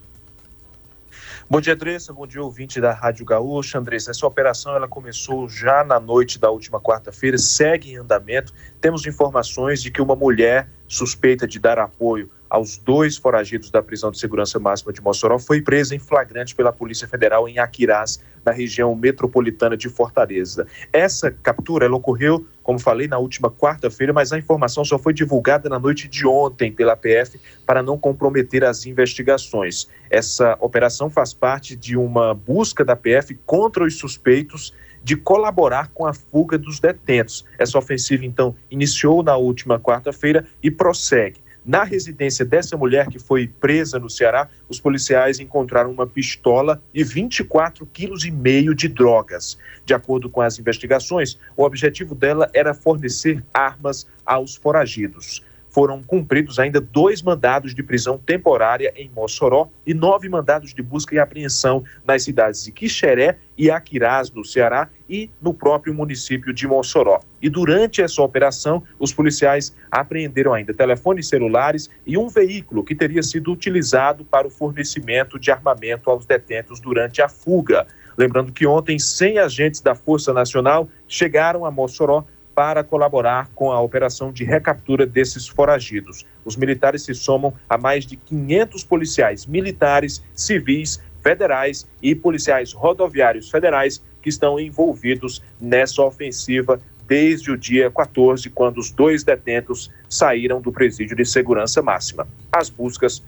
Bom dia, Andressa. Bom dia, ouvinte da Rádio Gaúcha. Andressa, essa operação ela começou já na noite da última quarta-feira, segue em andamento. Temos informações de que uma mulher suspeita de dar apoio aos dois foragidos da prisão de segurança máxima de Mossoró foi presa em flagrante pela Polícia Federal em Aquirás, na região metropolitana de Fortaleza. Essa captura ela ocorreu, como falei, na última quarta-feira, mas a informação só foi divulgada na noite de ontem pela PF para não comprometer as investigações. Essa operação faz parte de uma busca da PF contra os suspeitos de colaborar com a fuga dos detentos. Essa ofensiva, então, iniciou na última quarta-feira e prossegue. Na residência dessa mulher que foi presa no Ceará, os policiais encontraram uma pistola e 24 quilos e meio de drogas. De acordo com as investigações, o objetivo dela era fornecer armas aos foragidos foram cumpridos ainda dois mandados de prisão temporária em Mossoró e nove mandados de busca e apreensão nas cidades de Quixeré e Aquirás, no Ceará, e no próprio município de Mossoró. E durante essa operação, os policiais apreenderam ainda telefones celulares e um veículo que teria sido utilizado para o fornecimento de armamento aos detentos durante a fuga. Lembrando que ontem 100 agentes da Força Nacional chegaram a Mossoró para colaborar com a operação de recaptura desses foragidos. Os militares se somam a mais de 500 policiais militares, civis, federais e policiais rodoviários federais que estão envolvidos nessa ofensiva desde o dia 14, quando os dois detentos saíram do presídio de segurança máxima. As buscas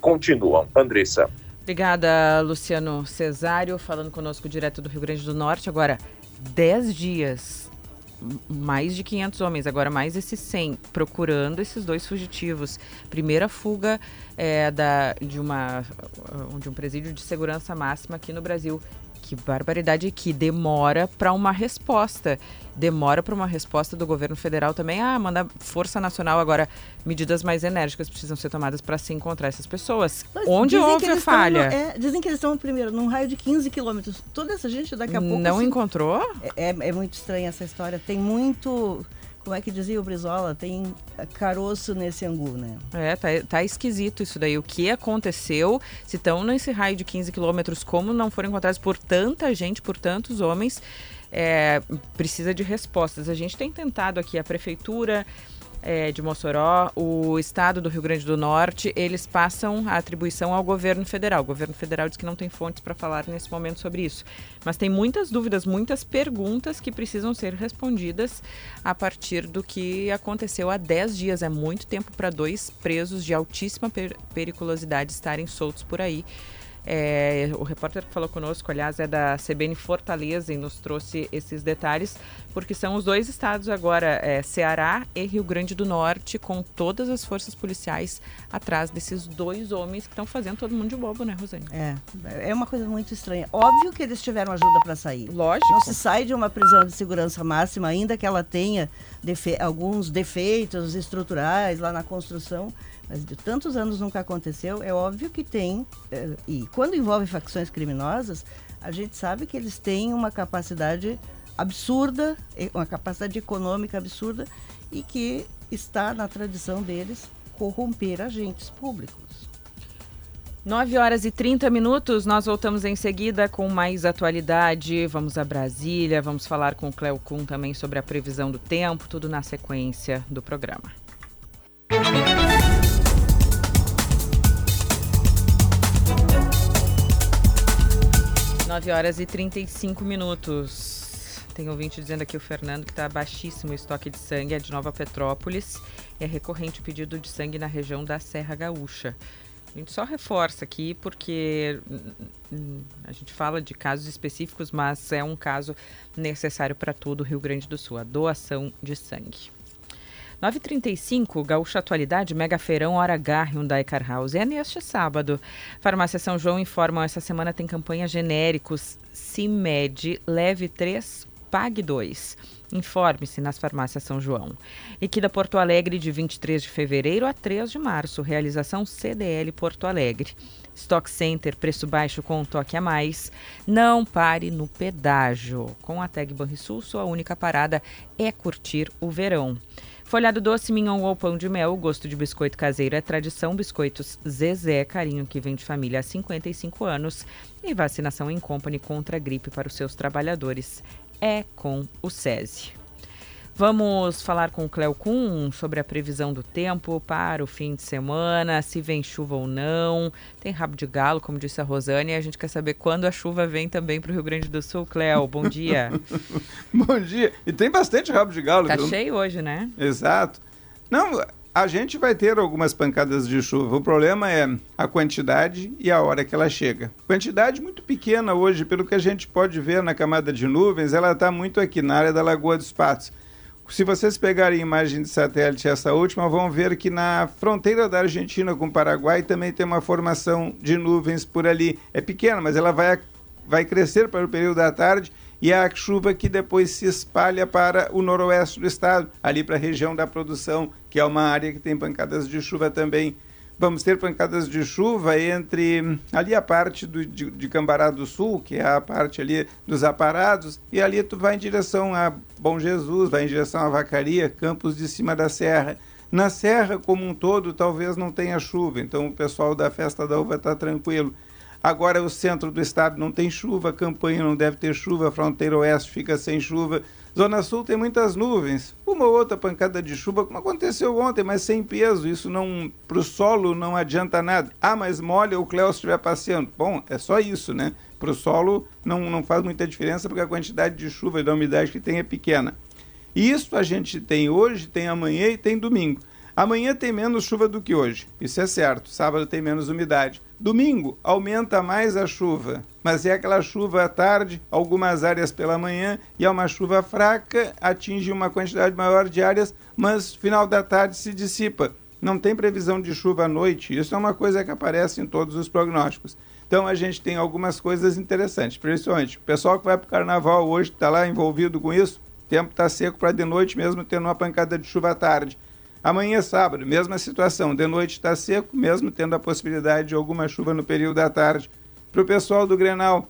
continuam. Andressa. Obrigada, Luciano Cesário, falando conosco direto do Rio Grande do Norte. Agora, 10 dias mais de 500 homens, agora mais esses 100, procurando esses dois fugitivos. Primeira fuga é, da, de, uma, de um presídio de segurança máxima aqui no Brasil. Que barbaridade que demora para uma resposta. Demora para uma resposta do governo federal também. Ah, manda Força Nacional agora. Medidas mais enérgicas precisam ser tomadas para se encontrar essas pessoas. Mas Onde houve a falha? Estão, é, dizem que eles estão, primeiro, num raio de 15 quilômetros. Toda essa gente daqui a pouco. Não encontrou? É, é, é muito estranha essa história. Tem muito como é que dizia o Brizola? Tem caroço nesse angu, né? É, tá, tá esquisito isso daí. O que aconteceu? Se estão nesse raio de 15 quilômetros, como não foram encontrados por tanta gente, por tantos homens, é, precisa de respostas. A gente tem tentado aqui, a prefeitura é, de Mossoró, o estado do Rio Grande do Norte, eles passam a atribuição ao governo federal. O governo federal diz que não tem fontes para falar nesse momento sobre isso. Mas tem muitas dúvidas, muitas perguntas que precisam ser respondidas a partir do que aconteceu há 10 dias. É muito tempo para dois presos de altíssima per periculosidade estarem soltos por aí. É, o repórter que falou conosco, aliás, é da CBN Fortaleza e nos trouxe esses detalhes, porque são os dois estados agora, é, Ceará e Rio Grande do Norte, com todas as forças policiais atrás desses dois homens que estão fazendo todo mundo de bobo, né, Rosane? É, é uma coisa muito estranha. Óbvio que eles tiveram ajuda para sair. Lógico. Não se sai de uma prisão de segurança máxima, ainda que ela tenha defe alguns defeitos estruturais lá na construção mas de tantos anos nunca aconteceu, é óbvio que tem. É, e quando envolve facções criminosas, a gente sabe que eles têm uma capacidade absurda, uma capacidade econômica absurda e que está na tradição deles corromper agentes públicos. 9 horas e 30 minutos, nós voltamos em seguida com mais atualidade. Vamos a Brasília, vamos falar com o Cleo Kuhn também sobre a previsão do tempo, tudo na sequência do programa. 9 horas e 35 minutos. Tem ouvinte dizendo aqui o Fernando que está baixíssimo o estoque de sangue, é de Nova Petrópolis. É recorrente o pedido de sangue na região da Serra Gaúcha. A gente só reforça aqui porque hum, hum, a gente fala de casos específicos, mas é um caso necessário para todo o Rio Grande do Sul, a doação de sangue. 9h35, Gaúcha Atualidade, Mega Feirão Hora H, Hyundai Car House. É neste sábado. Farmácia São João informa, essa semana tem campanha genéricos CIMED, leve 3, pague 2. Informe-se nas farmácias São João. Equida Porto Alegre, de 23 de fevereiro a 3 de março. Realização CDL Porto Alegre. Stock Center, preço baixo com um toque a mais. Não pare no pedágio. Com a Tag Banrisul, sua única parada é curtir o verão. Folhado doce, mignon ou pão de mel, o gosto de biscoito caseiro é tradição. Biscoitos Zezé, carinho que vem de família há 55 anos. E vacinação em company contra a gripe para os seus trabalhadores é com o SESI. Vamos falar com o Cleo Kuhn sobre a previsão do tempo para o fim de semana, se vem chuva ou não. Tem rabo de galo, como disse a Rosane, e a gente quer saber quando a chuva vem também para o Rio Grande do Sul. Cleo, bom dia. bom dia. E tem bastante rabo de galo. Tá viu? cheio hoje, né? Exato. Não, a gente vai ter algumas pancadas de chuva. O problema é a quantidade e a hora que ela chega. Quantidade muito pequena hoje, pelo que a gente pode ver na camada de nuvens, ela está muito aqui na área da Lagoa dos Patos. Se vocês pegarem imagem de satélite, essa última, vão ver que na fronteira da Argentina com o Paraguai também tem uma formação de nuvens por ali. É pequena, mas ela vai, vai crescer para o período da tarde e é a chuva que depois se espalha para o noroeste do estado, ali para a região da produção, que é uma área que tem pancadas de chuva também vamos ter pancadas de chuva entre ali a parte do, de, de, Cambará do Sul, que é a parte ali dos aparados, e ali tu vai em direção a Bom Jesus, vai em direção a Vacaria, Campos de Cima da Serra. Na Serra como um todo, talvez não tenha chuva, então o pessoal da Festa da Uva está tranquilo. Agora o centro do estado não tem chuva, Campanha não deve ter chuva, fronteira oeste fica sem chuva. Zona Sul tem muitas nuvens, uma ou outra pancada de chuva, como aconteceu ontem, mas sem peso. Isso não para o solo não adianta nada. Ah, mas molha o Cléo estiver passeando. Bom, é só isso, né? Para o solo não, não faz muita diferença porque a quantidade de chuva e da umidade que tem é pequena. Isso a gente tem hoje, tem amanhã e tem domingo. Amanhã tem menos chuva do que hoje, isso é certo. Sábado tem menos umidade. Domingo aumenta mais a chuva, mas é aquela chuva à tarde, algumas áreas pela manhã, e é uma chuva fraca, atinge uma quantidade maior de áreas, mas final da tarde se dissipa. Não tem previsão de chuva à noite, isso é uma coisa que aparece em todos os prognósticos. Então a gente tem algumas coisas interessantes, principalmente o pessoal que vai para o carnaval hoje está lá envolvido com isso, o tempo está seco para de noite mesmo tendo uma pancada de chuva à tarde. Amanhã é sábado, mesma situação. De noite está seco, mesmo tendo a possibilidade de alguma chuva no período da tarde. Para o pessoal do Grenal,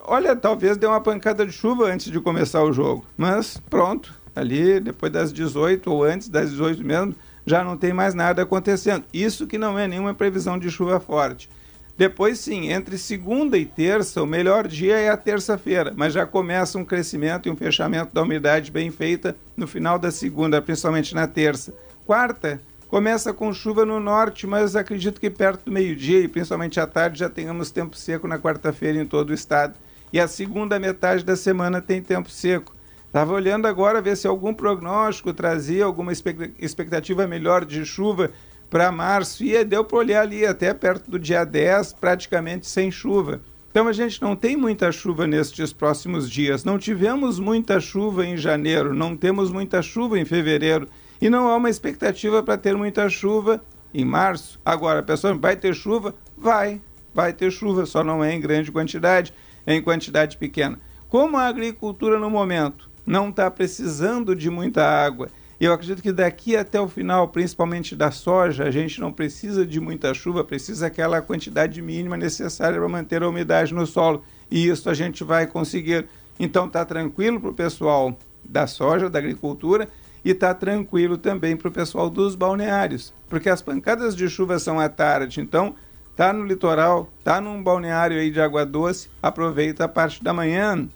olha, talvez dê uma pancada de chuva antes de começar o jogo. Mas pronto, ali depois das 18 ou antes das 18 mesmo, já não tem mais nada acontecendo. Isso que não é nenhuma previsão de chuva forte. Depois, sim, entre segunda e terça, o melhor dia é a terça-feira, mas já começa um crescimento e um fechamento da umidade bem feita no final da segunda, principalmente na terça. Quarta, começa com chuva no norte, mas acredito que perto do meio-dia e principalmente à tarde já tenhamos tempo seco na quarta-feira em todo o estado. E a segunda metade da semana tem tempo seco. Estava olhando agora ver se algum prognóstico trazia alguma expectativa melhor de chuva para março e deu para olhar ali até perto do dia 10, praticamente sem chuva. Então a gente não tem muita chuva nestes próximos dias. Não tivemos muita chuva em janeiro, não temos muita chuva em fevereiro e não há uma expectativa para ter muita chuva em março. Agora, a pessoa vai ter chuva? Vai, vai ter chuva, só não é em grande quantidade, é em quantidade pequena. Como a agricultura no momento não está precisando de muita água. Eu acredito que daqui até o final, principalmente da soja, a gente não precisa de muita chuva, precisa aquela quantidade mínima necessária para manter a umidade no solo. E isso a gente vai conseguir. Então está tranquilo para o pessoal da soja, da agricultura, e está tranquilo também para o pessoal dos balneários, porque as pancadas de chuva são à tarde. Então, tá no litoral, tá num balneário aí de água doce, aproveita a parte da manhã,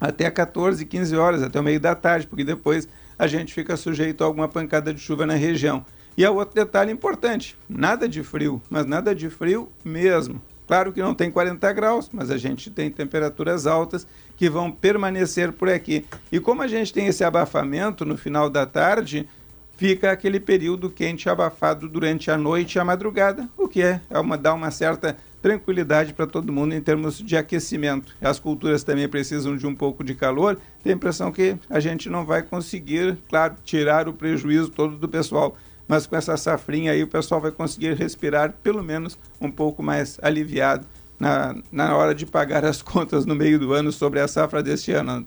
até 14, 15 horas, até o meio da tarde, porque depois a gente fica sujeito a alguma pancada de chuva na região. E é outro detalhe importante: nada de frio, mas nada de frio mesmo. Claro que não tem 40 graus, mas a gente tem temperaturas altas que vão permanecer por aqui. E como a gente tem esse abafamento no final da tarde, fica aquele período quente abafado durante a noite e a madrugada, o que é, é uma, dá uma certa tranquilidade para todo mundo em termos de aquecimento. As culturas também precisam de um pouco de calor. Tem a impressão que a gente não vai conseguir, claro, tirar o prejuízo todo do pessoal, mas com essa safrinha aí o pessoal vai conseguir respirar pelo menos um pouco mais aliviado na, na hora de pagar as contas no meio do ano sobre a safra deste ano.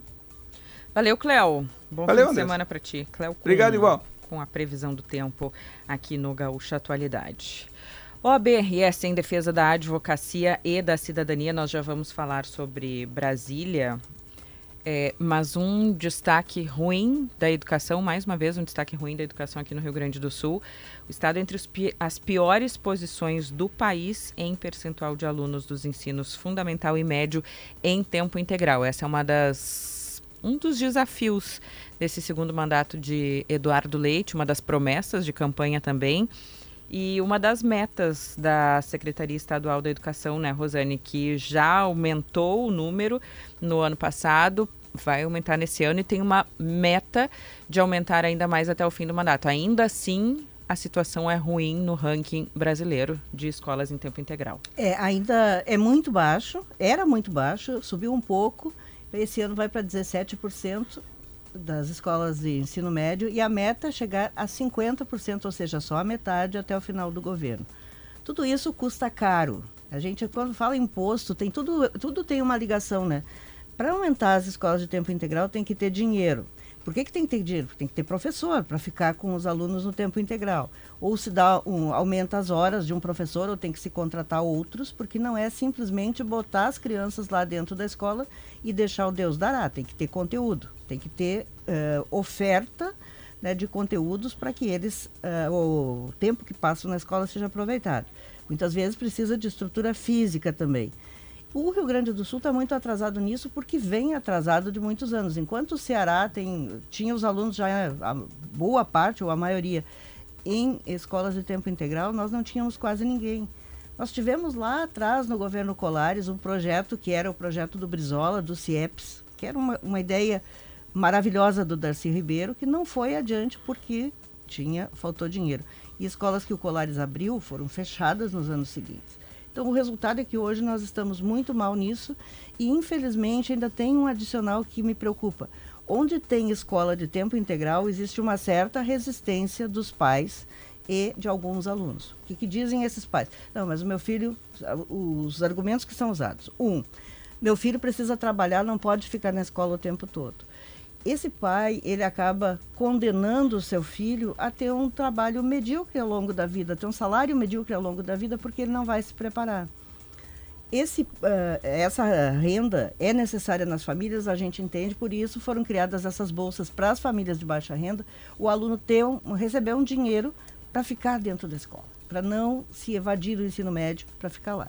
Valeu, Cléo. Bom Valeu, fim de semana para ti. Cléo, Obrigado, igual. Com a previsão do tempo aqui no Gaúcha Atualidade. OABRS em defesa da advocacia e da cidadania, nós já vamos falar sobre Brasília, é, mas um destaque ruim da educação, mais uma vez um destaque ruim da educação aqui no Rio Grande do Sul. O estado entre pi as piores posições do país em percentual de alunos dos ensinos fundamental e médio em tempo integral. Essa é uma das um dos desafios desse segundo mandato de Eduardo Leite, uma das promessas de campanha também. E uma das metas da Secretaria Estadual da Educação, né, Rosane, que já aumentou o número no ano passado, vai aumentar nesse ano e tem uma meta de aumentar ainda mais até o fim do mandato. Ainda assim, a situação é ruim no ranking brasileiro de escolas em tempo integral. É, ainda é muito baixo, era muito baixo, subiu um pouco. Esse ano vai para 17% das escolas de ensino médio e a meta é chegar a 50%, ou seja, só a metade até o final do governo. Tudo isso custa caro. A gente, quando fala imposto, tem tudo, tudo tem uma ligação, né? Para aumentar as escolas de tempo integral, tem que ter dinheiro. Por que, que tem que ter dinheiro? Tem que ter professor para ficar com os alunos no tempo integral. Ou se dá um, aumenta as horas de um professor, ou tem que se contratar outros, porque não é simplesmente botar as crianças lá dentro da escola e deixar o Deus dará. Tem que ter conteúdo, tem que ter uh, oferta né, de conteúdos para que eles, uh, o tempo que passam na escola seja aproveitado. Muitas vezes precisa de estrutura física também. O Rio Grande do Sul está muito atrasado nisso porque vem atrasado de muitos anos. Enquanto o Ceará tem, tinha os alunos já, a boa parte ou a maioria, em escolas de tempo integral, nós não tínhamos quase ninguém. Nós tivemos lá atrás, no governo Colares, um projeto que era o projeto do Brizola, do CIEPS, que era uma, uma ideia maravilhosa do Darcy Ribeiro, que não foi adiante porque tinha faltou dinheiro. E escolas que o Colares abriu foram fechadas nos anos seguintes. Então, o resultado é que hoje nós estamos muito mal nisso e, infelizmente, ainda tem um adicional que me preocupa. Onde tem escola de tempo integral, existe uma certa resistência dos pais e de alguns alunos. O que, que dizem esses pais? Não, mas o meu filho, os argumentos que são usados. Um, meu filho precisa trabalhar, não pode ficar na escola o tempo todo esse pai ele acaba condenando o seu filho a ter um trabalho medíocre ao longo da vida, ter um salário medíocre ao longo da vida, porque ele não vai se preparar. Esse, uh, essa renda é necessária nas famílias, a gente entende, por isso foram criadas essas bolsas para as famílias de baixa renda, o aluno ter um, receber um dinheiro para ficar dentro da escola, para não se evadir do ensino médio, para ficar lá.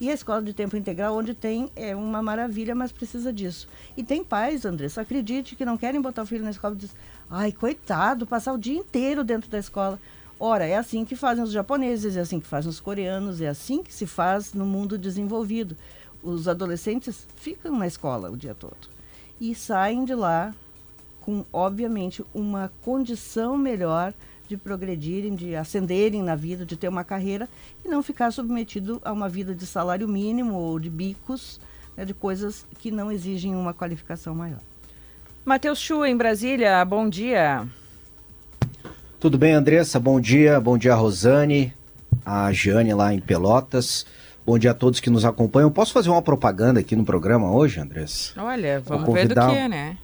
E a escola de tempo integral, onde tem, é uma maravilha, mas precisa disso. E tem pais, Andressa, acredite, que não querem botar o filho na escola e diz, ai, coitado, passar o dia inteiro dentro da escola. Ora, é assim que fazem os japoneses, é assim que fazem os coreanos, é assim que se faz no mundo desenvolvido. Os adolescentes ficam na escola o dia todo e saem de lá com, obviamente, uma condição melhor de progredirem, de ascenderem na vida, de ter uma carreira e não ficar submetido a uma vida de salário mínimo ou de bicos, né, de coisas que não exigem uma qualificação maior. Matheus Chu, em Brasília, bom dia. Tudo bem, Andressa? Bom dia. Bom dia, Rosane, a Jane lá em Pelotas. Bom dia a todos que nos acompanham. Posso fazer uma propaganda aqui no programa hoje, Andressa? Olha, vamos ver do que, né?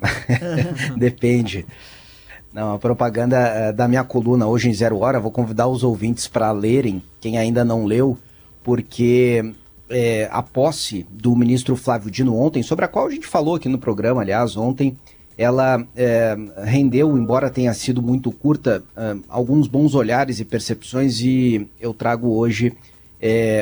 Depende. Não, a propaganda é, da minha coluna hoje em Zero Hora, vou convidar os ouvintes para lerem, quem ainda não leu, porque é, a posse do ministro Flávio Dino ontem, sobre a qual a gente falou aqui no programa, aliás, ontem, ela é, rendeu, embora tenha sido muito curta, é, alguns bons olhares e percepções, e eu trago hoje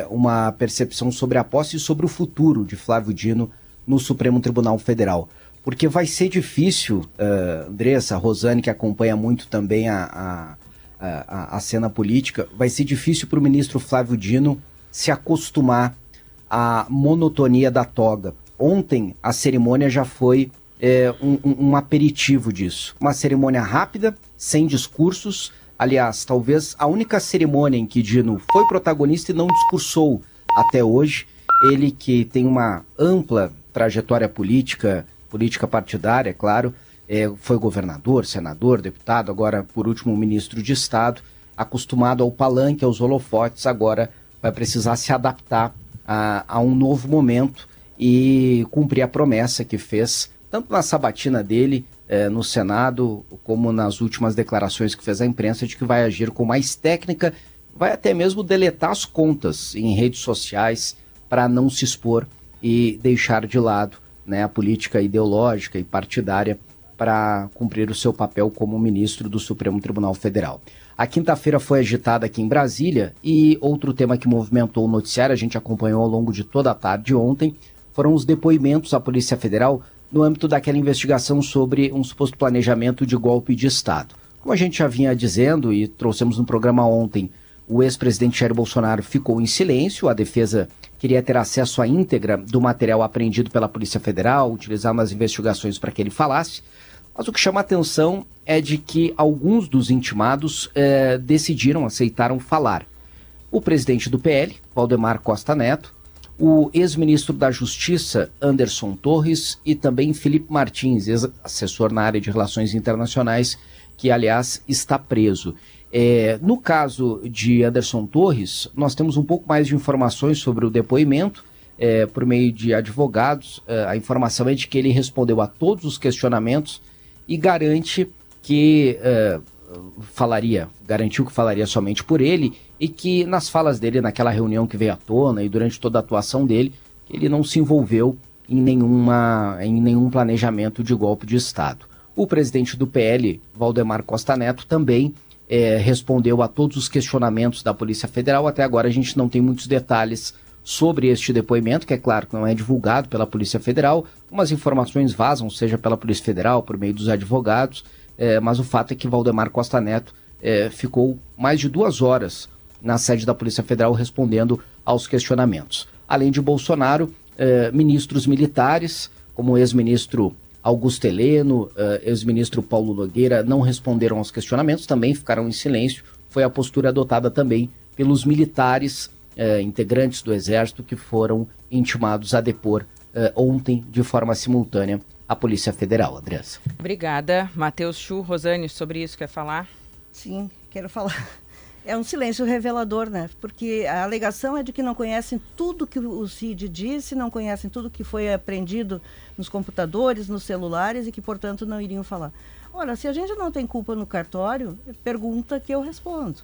uma percepção sobre a posse e sobre o futuro de Flávio Dino no Supremo Tribunal Federal. Porque vai ser difícil, uh, Andressa, Rosane, que acompanha muito também a, a, a, a cena política, vai ser difícil para o ministro Flávio Dino se acostumar à monotonia da toga. Ontem a cerimônia já foi é, um, um, aperitivo disso. Uma cerimônia rápida, sem discursos. Aliás, talvez a única cerimônia em que Dino foi protagonista e não discursou até hoje. Ele que tem uma ampla trajetória política, política partidária, claro, é, foi governador, senador, deputado, agora, por último, ministro de Estado, acostumado ao palanque, aos holofotes, agora vai precisar se adaptar a, a um novo momento e cumprir a promessa que fez tanto na sabatina dele eh, no Senado, como nas últimas declarações que fez à imprensa, de que vai agir com mais técnica, vai até mesmo deletar as contas em redes sociais para não se expor e deixar de lado né, a política ideológica e partidária para cumprir o seu papel como ministro do Supremo Tribunal Federal. A quinta-feira foi agitada aqui em Brasília e outro tema que movimentou o noticiário, a gente acompanhou ao longo de toda a tarde ontem, foram os depoimentos à Polícia Federal no âmbito daquela investigação sobre um suposto planejamento de golpe de Estado. Como a gente já vinha dizendo e trouxemos no programa ontem, o ex-presidente Jair Bolsonaro ficou em silêncio, a defesa queria ter acesso à íntegra do material apreendido pela Polícia Federal, utilizado nas investigações para que ele falasse. Mas o que chama a atenção é de que alguns dos intimados eh, decidiram, aceitaram falar. O presidente do PL, Valdemar Costa Neto, o ex-ministro da Justiça, Anderson Torres, e também Felipe Martins, ex-assessor na área de relações internacionais, que, aliás, está preso. É, no caso de Anderson Torres, nós temos um pouco mais de informações sobre o depoimento é, por meio de advogados. É, a informação é de que ele respondeu a todos os questionamentos e garante que é, falaria, garantiu que falaria somente por ele e que nas falas dele naquela reunião que veio à tona e durante toda a atuação dele, ele não se envolveu em, nenhuma, em nenhum planejamento de golpe de Estado. O presidente do PL, Valdemar Costa Neto, também é, respondeu a todos os questionamentos da Polícia Federal. Até agora a gente não tem muitos detalhes sobre este depoimento, que é claro que não é divulgado pela Polícia Federal. Umas informações vazam, seja pela Polícia Federal, por meio dos advogados, é, mas o fato é que Valdemar Costa Neto é, ficou mais de duas horas na sede da Polícia Federal respondendo aos questionamentos. Além de Bolsonaro, eh, ministros militares, como o ex-ministro Augusto Heleno, eh, ex-ministro Paulo Nogueira, não responderam aos questionamentos, também ficaram em silêncio. Foi a postura adotada também pelos militares eh, integrantes do Exército que foram intimados a depor eh, ontem de forma simultânea à Polícia Federal. Andressa. Obrigada. Matheus Chu, Rosane, sobre isso quer falar? Sim, quero falar é um silêncio revelador, né? Porque a alegação é de que não conhecem tudo que o CID disse, não conhecem tudo que foi aprendido nos computadores, nos celulares e que, portanto, não iriam falar. Ora, se a gente não tem culpa no cartório, pergunta que eu respondo.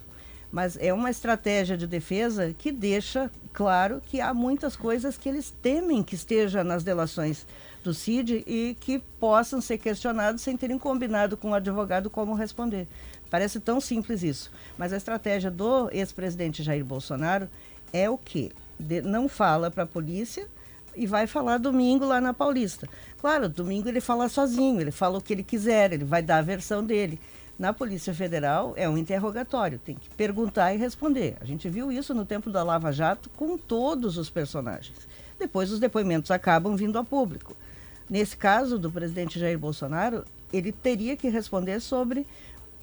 Mas é uma estratégia de defesa que deixa claro que há muitas coisas que eles temem que esteja nas delações do CID e que possam ser questionados sem terem combinado com o advogado como responder. Parece tão simples isso. Mas a estratégia do ex-presidente Jair Bolsonaro é o quê? de, não fala para a polícia e vai falar domingo lá na Paulista. Claro, domingo ele fala sozinho, ele fala o que ele quiser, ele vai dar a versão dele. Na Polícia Federal é um interrogatório, tem que perguntar e responder. A gente viu isso no tempo da Lava Jato com todos os personagens. Depois os depoimentos acabam vindo a público. Nesse caso do presidente Jair Bolsonaro, ele teria que responder sobre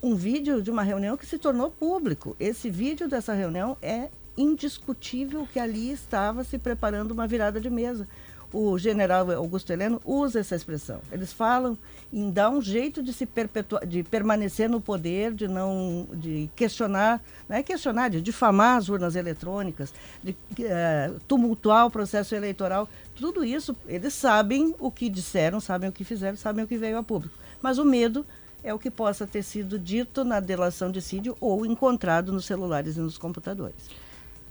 um vídeo de uma reunião que se tornou público. Esse vídeo dessa reunião é indiscutível que ali estava se preparando uma virada de mesa o general Augusto Heleno usa essa expressão. Eles falam em dar um jeito de se perpetuar, de permanecer no poder, de não, de questionar, não é questionar, de difamar as urnas eletrônicas, de uh, tumultuar o processo eleitoral. Tudo isso, eles sabem o que disseram, sabem o que fizeram, sabem o que veio a público. Mas o medo é o que possa ter sido dito na delação de Cídio ou encontrado nos celulares e nos computadores.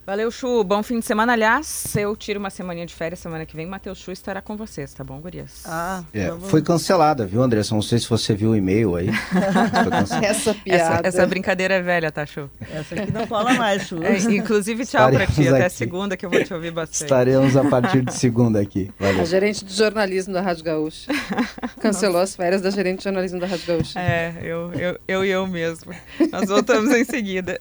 Valeu, Chu. Bom fim de semana. Aliás, eu tiro uma semaninha de férias semana que vem. Matheus Chu estará com vocês, tá bom, Gurias? Ah, é, foi cancelada, viu, Andressa? Não sei se você viu o e-mail aí. essa piada. Essa, essa, brincadeira é velha, tá, Chu? Essa aqui não fala mais, Chu. É, inclusive, tchau Estaremos pra ti. Até segunda que eu vou te ouvir bastante. Estaremos a partir de segunda aqui. Valeu. A gerente de jornalismo da Rádio Gaúcha. Cancelou Nossa. as férias da gerente de jornalismo da Rádio Gaúcha. É, eu, eu, eu e eu mesmo. Nós voltamos em seguida.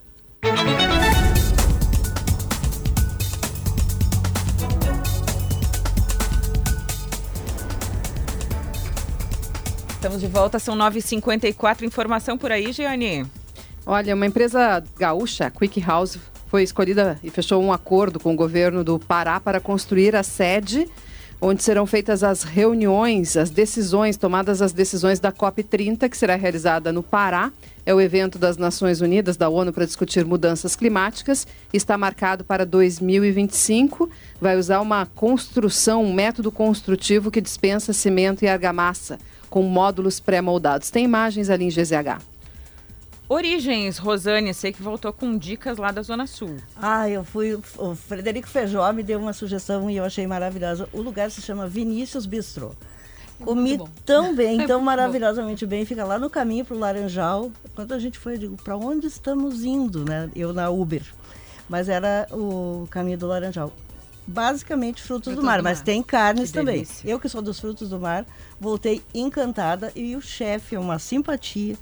Estamos de volta, são 9h54. Informação por aí, Giane? Olha, uma empresa gaúcha, Quick House, foi escolhida e fechou um acordo com o governo do Pará para construir a sede onde serão feitas as reuniões, as decisões, tomadas as decisões da COP30, que será realizada no Pará. É o evento das Nações Unidas, da ONU, para discutir mudanças climáticas. Está marcado para 2025. Vai usar uma construção, um método construtivo que dispensa cimento e argamassa com módulos pré-moldados. Tem imagens ali em GZH. Origens, Rosane, sei que voltou com dicas lá da Zona Sul. Ah, eu fui. O Frederico Feijó me deu uma sugestão e eu achei maravilhosa. O lugar se chama Vinícius Bistrô. Comi tão bem, tão maravilhosamente bem. Fica lá no caminho para o Laranjal. Quando a gente foi, eu digo, para onde estamos indo, né? Eu na Uber. Mas era o caminho do Laranjal basicamente frutos do mar, do mar, mas tem carnes que também. Delícia. Eu que sou dos frutos do mar, voltei encantada e o chefe é uma simpatia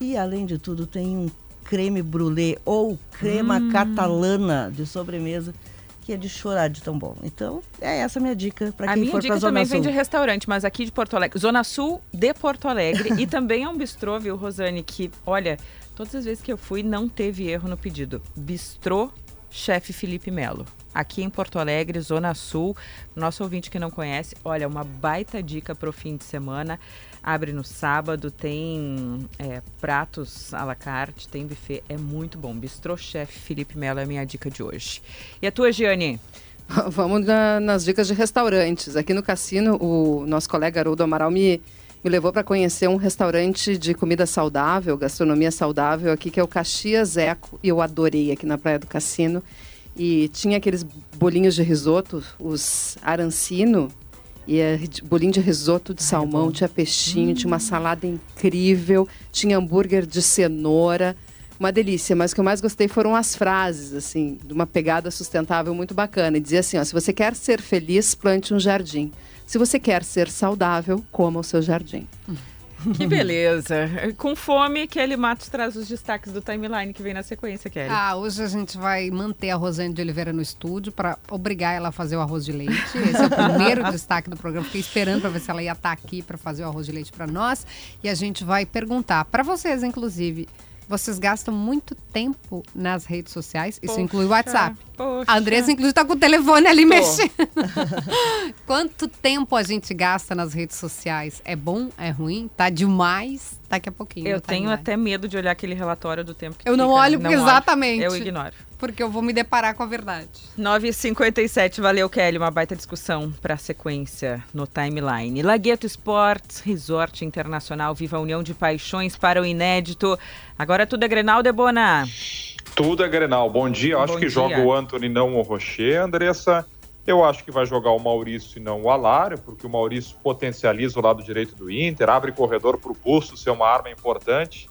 e além de tudo tem um creme brulee ou crema hum. catalana de sobremesa que é de chorar de tão bom. Então, é essa a minha dica para quem for para Zona Sul. A minha dica também vem de restaurante, mas aqui de Porto Alegre, Zona Sul de Porto Alegre e também é um bistrô, viu, Rosane, que, olha, todas as vezes que eu fui não teve erro no pedido. Bistrô Chefe Felipe Melo aqui em Porto Alegre, Zona Sul. Nosso ouvinte que não conhece, olha, uma baita dica para o fim de semana. Abre no sábado, tem é, pratos à la carte, tem buffet, é muito bom. Bistrô Chef Felipe Melo é a minha dica de hoje. E a tua, Giane? Vamos na, nas dicas de restaurantes. Aqui no cassino, o nosso colega Haroldo Amaral me, me levou para conhecer um restaurante de comida saudável, gastronomia saudável aqui, que é o Caxias Eco, e eu adorei aqui na Praia do Cassino. E tinha aqueles bolinhos de risoto, os arancino, e é bolinho de risoto de salmão, tinha peixinho, hum. tinha uma hum. salada incrível, tinha hambúrguer de cenoura. Uma delícia, mas o que eu mais gostei foram as frases, assim, de uma pegada sustentável muito bacana. E dizia assim: ó, se você quer ser feliz, plante um jardim. Se você quer ser saudável, coma o seu jardim. Hum. Que beleza. Com fome, Kelly Matos traz os destaques do timeline que vem na sequência, Kelly. Ah, hoje a gente vai manter a Rosane de Oliveira no estúdio para obrigar ela a fazer o arroz de leite. Esse é o primeiro destaque do programa. Fiquei esperando para ver se ela ia estar tá aqui para fazer o arroz de leite para nós. E a gente vai perguntar para vocês, inclusive, vocês gastam muito tempo nas redes sociais. Isso poxa, inclui o WhatsApp. Poxa. A Andressa, inclusive, está com o telefone ali Tô. mexendo. Quanto tempo a gente gasta nas redes sociais? É bom? É ruim? Tá demais? Daqui a pouquinho. Eu tenho até medo de olhar aquele relatório do tempo que Eu não fica, olho, não exatamente. Olho. Eu ignoro. Porque eu vou me deparar com a verdade. 9h57, valeu, Kelly. Uma baita discussão para a sequência no timeline. Lagueto Esportes, Resort Internacional, Viva a União de Paixões para o Inédito. Agora tudo é Grenal, Debona. Tudo é Grenal. Bom dia. Eu acho que dia. joga o Anthony, não o Rocher. Andressa, eu acho que vai jogar o Maurício e não o Alário, porque o Maurício potencializa o lado direito do Inter, abre corredor para o Busto ser uma arma importante.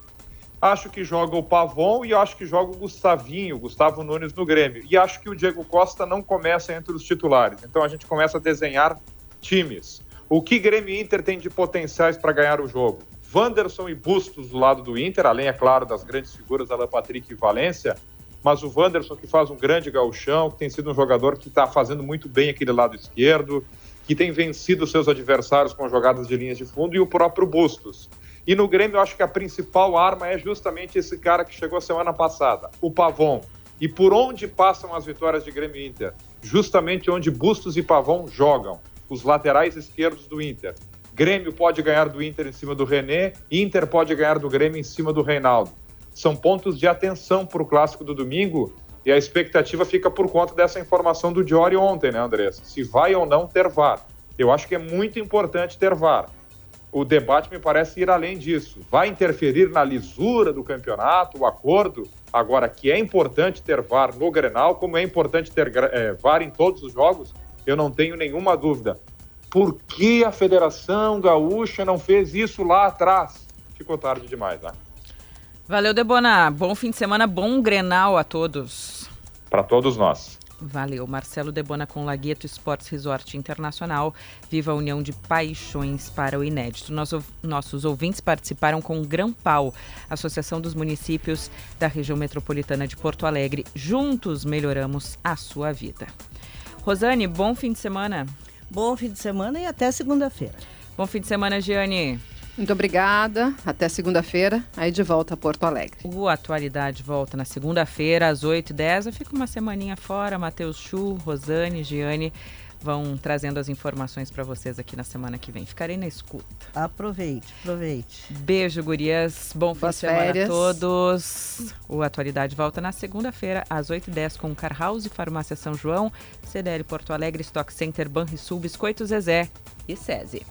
Acho que joga o Pavon e acho que joga o Gustavinho, Gustavo Nunes no Grêmio. E acho que o Diego Costa não começa entre os titulares. Então a gente começa a desenhar times. O que Grêmio e Inter tem de potenciais para ganhar o jogo? Wanderson e Bustos do lado do Inter, além, é claro, das grandes figuras Alan Patrick e Valência, mas o Wanderson que faz um grande gauchão, que tem sido um jogador que está fazendo muito bem aquele lado esquerdo, que tem vencido seus adversários com jogadas de linhas de fundo, e o próprio Bustos. E no Grêmio, eu acho que a principal arma é justamente esse cara que chegou semana passada, o Pavon. E por onde passam as vitórias de Grêmio e Inter? Justamente onde Bustos e Pavon jogam, os laterais esquerdos do Inter. Grêmio pode ganhar do Inter em cima do René, Inter pode ganhar do Grêmio em cima do Reinaldo. São pontos de atenção para o clássico do domingo e a expectativa fica por conta dessa informação do Diori ontem, né, Andressa? Se vai ou não ter VAR. Eu acho que é muito importante ter VAR o debate me parece ir além disso. Vai interferir na lisura do campeonato, o acordo? Agora, que é importante ter VAR no Grenal, como é importante ter é, VAR em todos os jogos, eu não tenho nenhuma dúvida. Por que a Federação Gaúcha não fez isso lá atrás? Ficou tarde demais, né? Valeu, Debona. Bom fim de semana, bom Grenal a todos. Para todos nós. Valeu. Marcelo Debona com Lagueto Esportes Resort Internacional. Viva a união de paixões para o inédito. Nosso, nossos ouvintes participaram com Gran Pau, Associação dos Municípios da Região Metropolitana de Porto Alegre. Juntos melhoramos a sua vida. Rosane, bom fim de semana. Bom fim de semana e até segunda-feira. Bom fim de semana, Giane. Muito obrigada. Até segunda-feira, aí de volta a Porto Alegre. O Atualidade volta na segunda-feira, às 8h10. Eu fico uma semaninha fora. Matheus Chu, Rosane, Giane vão trazendo as informações para vocês aqui na semana que vem. Ficarei na escuta. Aproveite, aproveite. Beijo, gurias. Bom fim de semana férias. a todos. O Atualidade volta na segunda-feira, às 8h10, com Car House, Farmácia São João, CDL Porto Alegre, Stock Center, Banrisul, Biscoito Zezé e SESI.